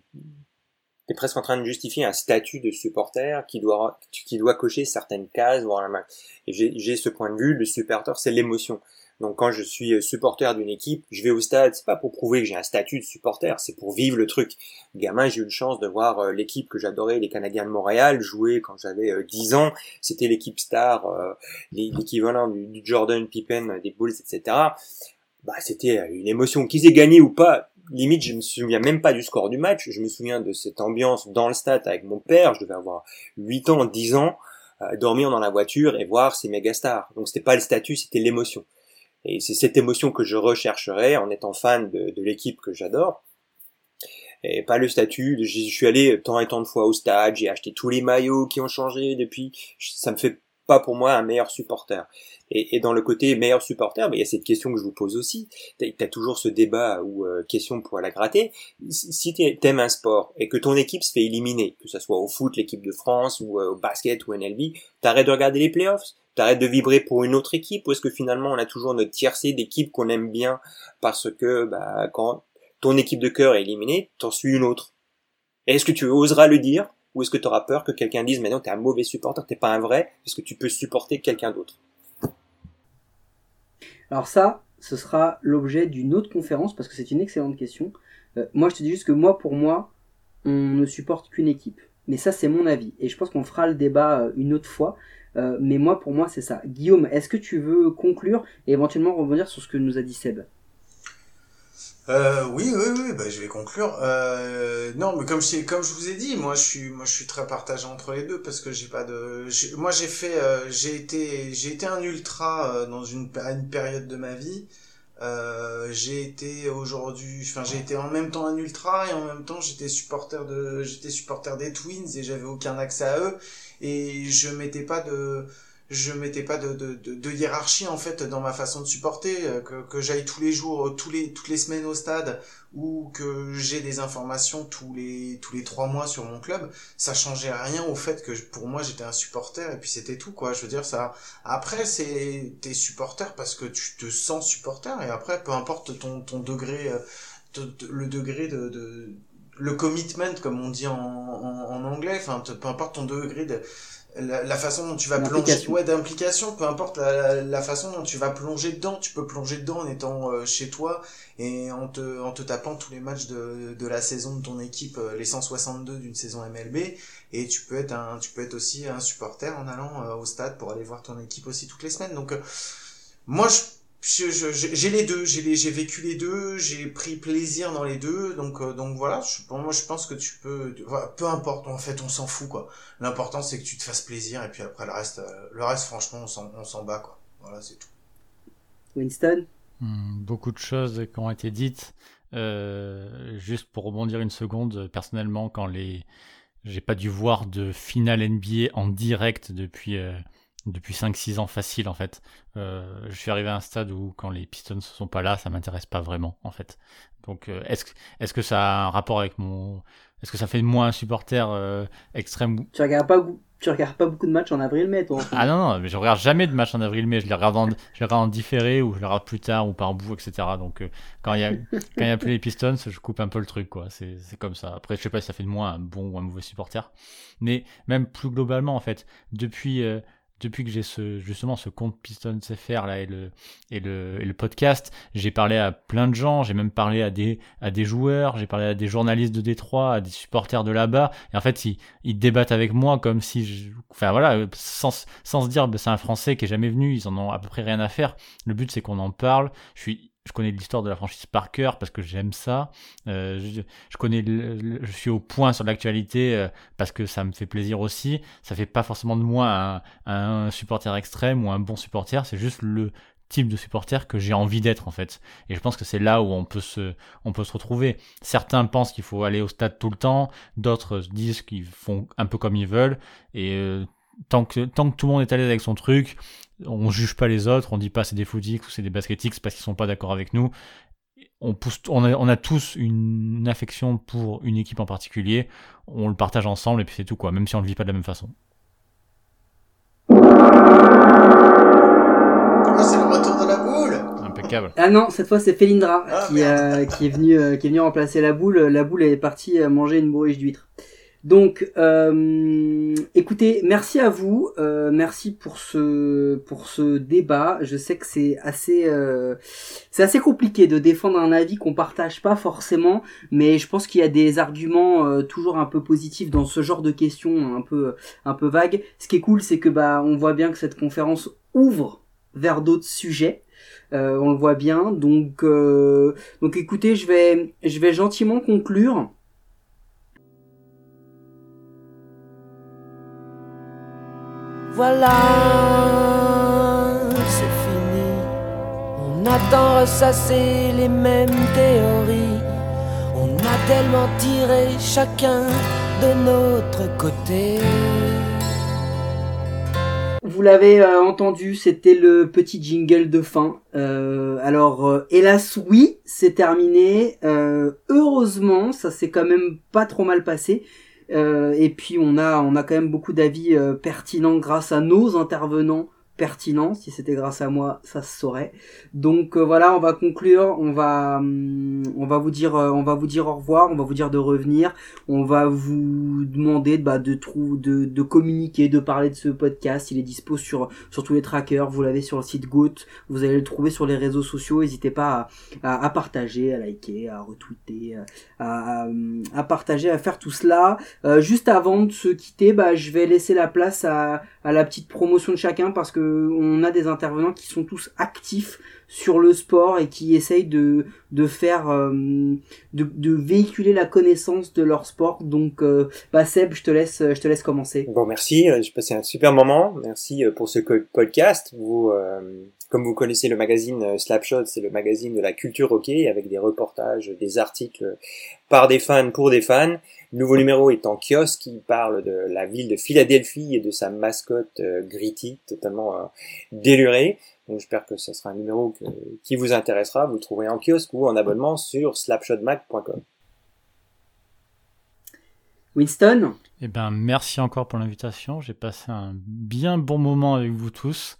Speaker 5: t'es presque en train de justifier un statut de supporter qui doit qui doit cocher certaines cases, voire la. Et j'ai ce point de vue, le supporter, c'est l'émotion. Donc quand je suis euh, supporter d'une équipe, je vais au stade, c'est pas pour prouver que j'ai un statut de supporter, c'est pour vivre le truc. Gamin, j'ai eu une chance de voir euh, l'équipe que j'adorais, les Canadiens de Montréal, jouer quand j'avais euh, 10 ans. C'était l'équipe star, euh, l'é- l'équivalent du, du Jordan Pippen, des Bulls, etc. Bah, c'était euh, une émotion. Qu'ils aient gagné ou pas, limite, je me souviens même pas du score du match. Je me souviens de cette ambiance dans le stade avec mon père. Je devais avoir 8 ans, 10 ans, euh, dormir dans la voiture et voir ces méga stars. Donc c'était pas le statut, c'était l'émotion. Et c'est cette émotion que je rechercherais en étant fan de, l'équipe que j'adore. Et pas le statut. de- Je suis allé tant et tant de fois au stade, j'ai acheté tous les maillots qui ont changé depuis. Ça me fait pas pour moi un meilleur supporter. Et, et dans le côté meilleur supporter, mais il y a cette question que je vous pose aussi. T'as as toujours ce débat ou euh, question pour la gratter. Si t'aimes un sport et que ton équipe se fait éliminer, que ce soit au foot, l'équipe de France ou euh, au basket ou NLB, t'arrêtes de regarder les playoffs, t'arrêtes de vibrer pour une autre équipe, ou est-ce que finalement on a toujours notre tiercé d'équipes qu'on aime bien parce que bah, quand ton équipe de cœur est éliminée, t'en suis une autre? Est-ce que tu oseras le dire? Ou est-ce que tu auras peur que quelqu'un dise mais non t'es un mauvais supporter, t'es pas un vrai, parce que tu peux supporter quelqu'un d'autre?
Speaker 2: Alors ça, ce sera l'objet d'une autre conférence parce que c'est une excellente question. Euh, moi, je te dis juste que moi, pour moi, on ne supporte qu'une équipe. Mais ça, c'est mon avis. Et je pense qu'on fera le débat euh, une autre fois. Euh, mais moi, pour moi, c'est ça. Guillaume, est-ce que tu veux conclure et éventuellement revenir sur ce que nous a dit Seb?
Speaker 3: Euh, oui, oui, oui, bah, je vais conclure. Euh, non, mais comme je, comme je vous ai dit, moi je suis, moi je suis très partagé entre les deux parce que j'ai pas de, moi j'ai fait, euh, j'ai été, j'ai été un ultra euh, dans une, à une période de ma vie. Euh, j'ai été aujourd'hui, enfin j'ai été en même temps un ultra et en même temps j'étais supporter de, j'étais supporter des Twins et j'avais aucun accès à eux et je mettais pas de, je mettais pas de, de, de, de hiérarchie en fait dans ma façon de supporter euh, que, que j'aille tous les jours euh, tous les toutes les semaines au stade ou que j'ai des informations tous les tous les trois mois sur mon club ça changeait rien au fait que pour moi j'étais un supporter et puis c'était tout quoi. Je veux dire ça après c'est t'es supporter parce que tu te sens supporter et après peu importe ton ton degré euh, le degré de, de le commitment comme on dit en, en, en anglais enfin peu importe ton degré de la, la façon dont tu vas plonger ouais d'implication peu importe la, la, la façon dont tu vas plonger dedans. Tu peux plonger dedans en étant euh, chez toi et en te en te tapant tous les matchs de, de la saison de ton équipe euh, les 162 d'une saison MLB et tu peux être un tu peux être aussi un supporter en allant euh, au stade pour aller voir ton équipe aussi toutes les semaines. Donc euh, moi je je- je- j'ai les deux, j'ai vécu les deux, j'ai pris plaisir dans les deux, donc euh, donc voilà. Je, pour moi, je pense que tu peux, voilà, peu importe. En fait, on s'en fout quoi. L'important c'est que tu te fasses plaisir et puis après le reste, euh, le reste franchement, on s'en on s'en bat quoi. Voilà, c'est tout.
Speaker 2: Winston?
Speaker 4: Hmm, beaucoup de choses qui ont été dites. Euh, juste pour rebondir une seconde, personnellement, quand les j'ai pas dû voir de finale NBA en direct depuis euh, depuis 5-6 ans facile en fait. Euh, je suis arrivé à un stade où quand les Pistons ne sont pas là, ça m'intéresse pas vraiment en fait. Donc euh, est-ce que est-ce que ça a un rapport avec mon est-ce que ça fait de moi un supporter euh, extrême
Speaker 2: Tu regardes pas, tu regardes pas beaucoup de matchs en avril-mai, toi
Speaker 4: ah non, non, mais je regarde jamais de match en avril-mai, je les regarde en, je les regarde en différé ou je les regarde plus tard ou par bout, etc. Donc quand il y a quand il y a plus les Pistons, je coupe un peu le truc, quoi. C'est c'est comme ça. Après, je sais pas si ça fait de moi un bon ou un mauvais supporter, mais même plus globalement, en fait, depuis depuis que j'ai ce justement ce compte Pistons FR là et le et le et le podcast, j'ai parlé à plein de gens, j'ai même parlé à des à des joueurs, j'ai parlé à des journalistes de Détroit, à des supporters de là-bas, et en fait ils ils débattent avec moi comme si je... enfin voilà sans, sans se dire bah, c'est un français qui est jamais venu ils en ont à peu près rien à faire. Le but c'est qu'on en parle. Je suis je connais l'histoire de la franchise par cœur parce que j'aime ça. Euh, je, connais le- je suis au point sur l'actualité euh, parce que ça me fait plaisir aussi. Ça fait pas forcément de moi un, un supporter extrême ou un bon supporter c'est juste le type de supporter que j'ai envie d'être en fait. Et je pense que c'est là où on peut se on peut se retrouver. Certains pensent qu'il faut aller au stade tout le temps d'autres se disent qu'ils font un peu comme ils veulent. Et euh, tant que tant que tout le monde est à l'aise avec son truc on juge pas les autres on dit pas c'est des footix ou c'est des basketix parce qu'ils sont pas d'accord avec nous on pousse on a, on a tous une affection pour une équipe en particulier on le partage ensemble et puis c'est tout quoi même si on le vit pas de la même façon
Speaker 3: Ah, c'est le retour de la boule.
Speaker 4: impeccable
Speaker 2: Ah non, cette fois c'est Felindra
Speaker 3: Ah,
Speaker 2: qui, euh, qui est venu euh, qui est venu remplacer la boule. La boule est partie euh, manger une bourriche d'huître. Donc, euh, écoutez, merci à vous, euh, merci pour ce pour ce débat. Je sais que c'est assez euh, c'est assez compliqué de défendre un avis qu'on partage pas forcément, mais je pense qu'il y a des arguments toujours un peu positifs dans ce genre de questions un peu un peu vagues. Ce qui est cool, c'est que bah on voit bien que cette conférence ouvre vers d'autres sujets. On le voit bien. Donc, donc écoutez, je vais, je vais gentiment conclure.
Speaker 6: Voilà, c'est fini. On attend ressasser les mêmes théories. On a tellement tiré chacun de notre côté.
Speaker 2: Vous l'avez euh, entendu, c'était le petit jingle de fin. Euh, alors, euh, hélas, oui, c'est terminé. Heureusement, ça s'est quand même pas trop mal passé. Euh, et puis, on a, on a quand même beaucoup d'avis euh, pertinents grâce à nos intervenants pertinents. Si c'était grâce à moi, ça se saurait. Donc euh, voilà, on va conclure. On va, hum, on va vous dire, euh, on va vous dire au revoir. On va vous dire de revenir. On va vous demander bah, de, trou de, de communiquer, de parler de ce podcast. Il est dispo sur, sur tous les trackers. Vous l'avez sur le site Goat. Vous allez le trouver sur les réseaux sociaux. N'hésitez pas à, à, partager, à liker, à retweeter, à, à, à partager, à faire tout cela. Euh, juste avant de se quitter, bah, je vais laisser la place à, à la petite promotion de chacun parce que on a des intervenants qui sont tous actifs sur le sport et qui essayent de de faire euh, de, véhiculer la connaissance de leur sport. Donc, euh, bah Seb, je te laisse, je te laisse commencer.
Speaker 5: Bon, merci. euh, J'ai passé un super moment. Merci pour ce podcast. Vous, comme vous connaissez le magazine Slapshot, c'est le magazine de la culture hockey avec des reportages, des articles par des fans pour des fans. Le nouveau numéro est en kiosque. qui parle de la ville de Philadelphie et de sa mascotte euh, Gritty, totalement euh, délurée. Donc j'espère que ce sera un numéro que- qui vous intéressera. Vous le trouverez en kiosque ou en abonnement sur slapshotmag.com.
Speaker 2: Winston,
Speaker 4: Eh ben, merci encore pour l'invitation. J'ai passé un bien bon moment avec vous tous.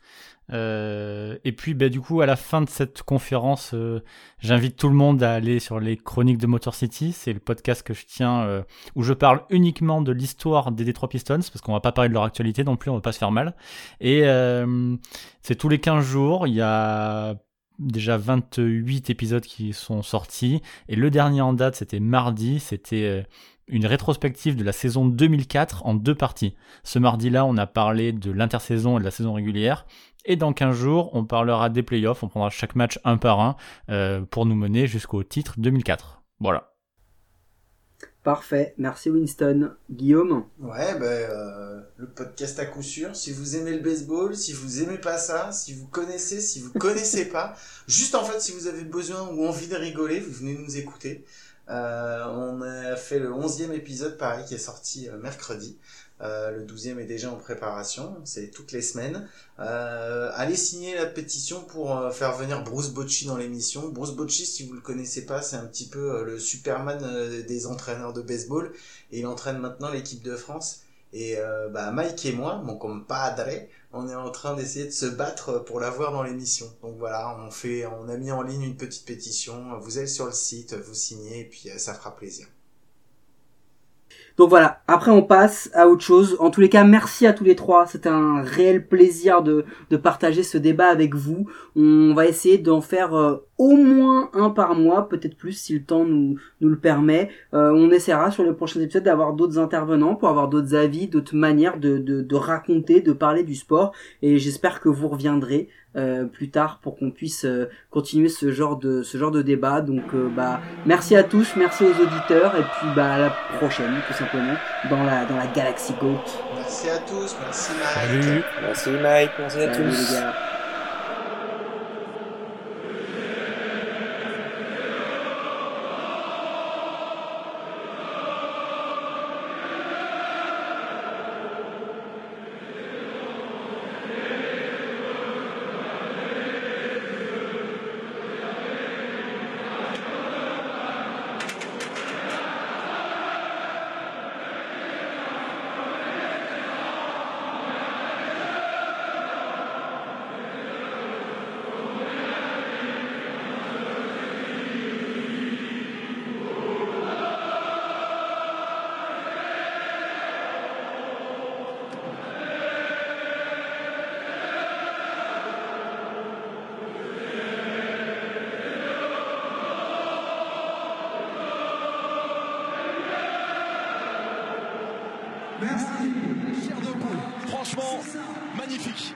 Speaker 4: Euh, et puis, ben, du coup, à la fin de cette conférence, euh, j'invite tout le monde à aller sur les chroniques de Motor City. C'est le podcast que je tiens euh, où je parle uniquement de l'histoire des Detroit Pistons parce qu'on va pas parler de leur actualité non plus, on va pas se faire mal. Et c'est tous les 15 jours. Il y a déjà 28 épisodes qui sont sortis. Et le dernier en date, c'était mardi. C'était une rétrospective de la saison 2004 en deux parties. Ce mardi-là, on a parlé de l'intersaison et de la saison régulière. Et dans 15 jours, on parlera des playoffs. On prendra chaque match un par un euh, pour nous mener jusqu'au titre 2004. Voilà.
Speaker 2: parfait. Merci Winston. Guillaume,
Speaker 3: Ouais, ben, euh, le podcast à coup sûr. Si vous aimez le baseball, si vous aimez pas ça, si vous connaissez, si vous connaissez pas, juste en fait, si vous avez besoin ou envie de rigoler, vous venez nous écouter. Euh, on a fait le 11e épisode, pareil, qui est sorti euh, mercredi. Euh, le 12e est déjà en préparation, c'est toutes les semaines. Euh, allez signer la pétition pour euh, faire venir Bruce Bocci dans l'émission. Bruce Bocci, si vous le connaissez pas, c'est un petit peu euh, le Superman des entraîneurs de baseball et il entraîne maintenant l'équipe de France. Et bah, Mike et moi, mon compadre, on est en train d'essayer de se battre pour l'avoir dans l'émission. Donc voilà, on fait, on a mis en ligne une petite pétition. Vous allez sur le site, vous signez et puis ça fera plaisir.
Speaker 2: Donc voilà, après on passe à autre chose. En tous les cas, merci à tous les trois. C'était un réel plaisir de, de partager ce débat avec vous. On va essayer d'en faire euh, au moins un par mois, peut-être plus si le temps nous, nous le permet. Euh, on essaiera sur les prochains épisodes d'avoir d'autres intervenants pour avoir d'autres avis, d'autres manières de, de, raconter, de parler du sport. Et j'espère que vous reviendrez plus tard pour qu'on puisse euh, continuer ce genre de ce genre de débat. Donc euh, bah merci à tous, merci aux auditeurs et puis bah à la prochaine tout simplement dans la dans la Galaxy Goat.
Speaker 3: Merci à tous, merci Mike.
Speaker 4: Salut
Speaker 5: Merci Mike, merci à
Speaker 2: Salut
Speaker 5: tous.
Speaker 2: les gars.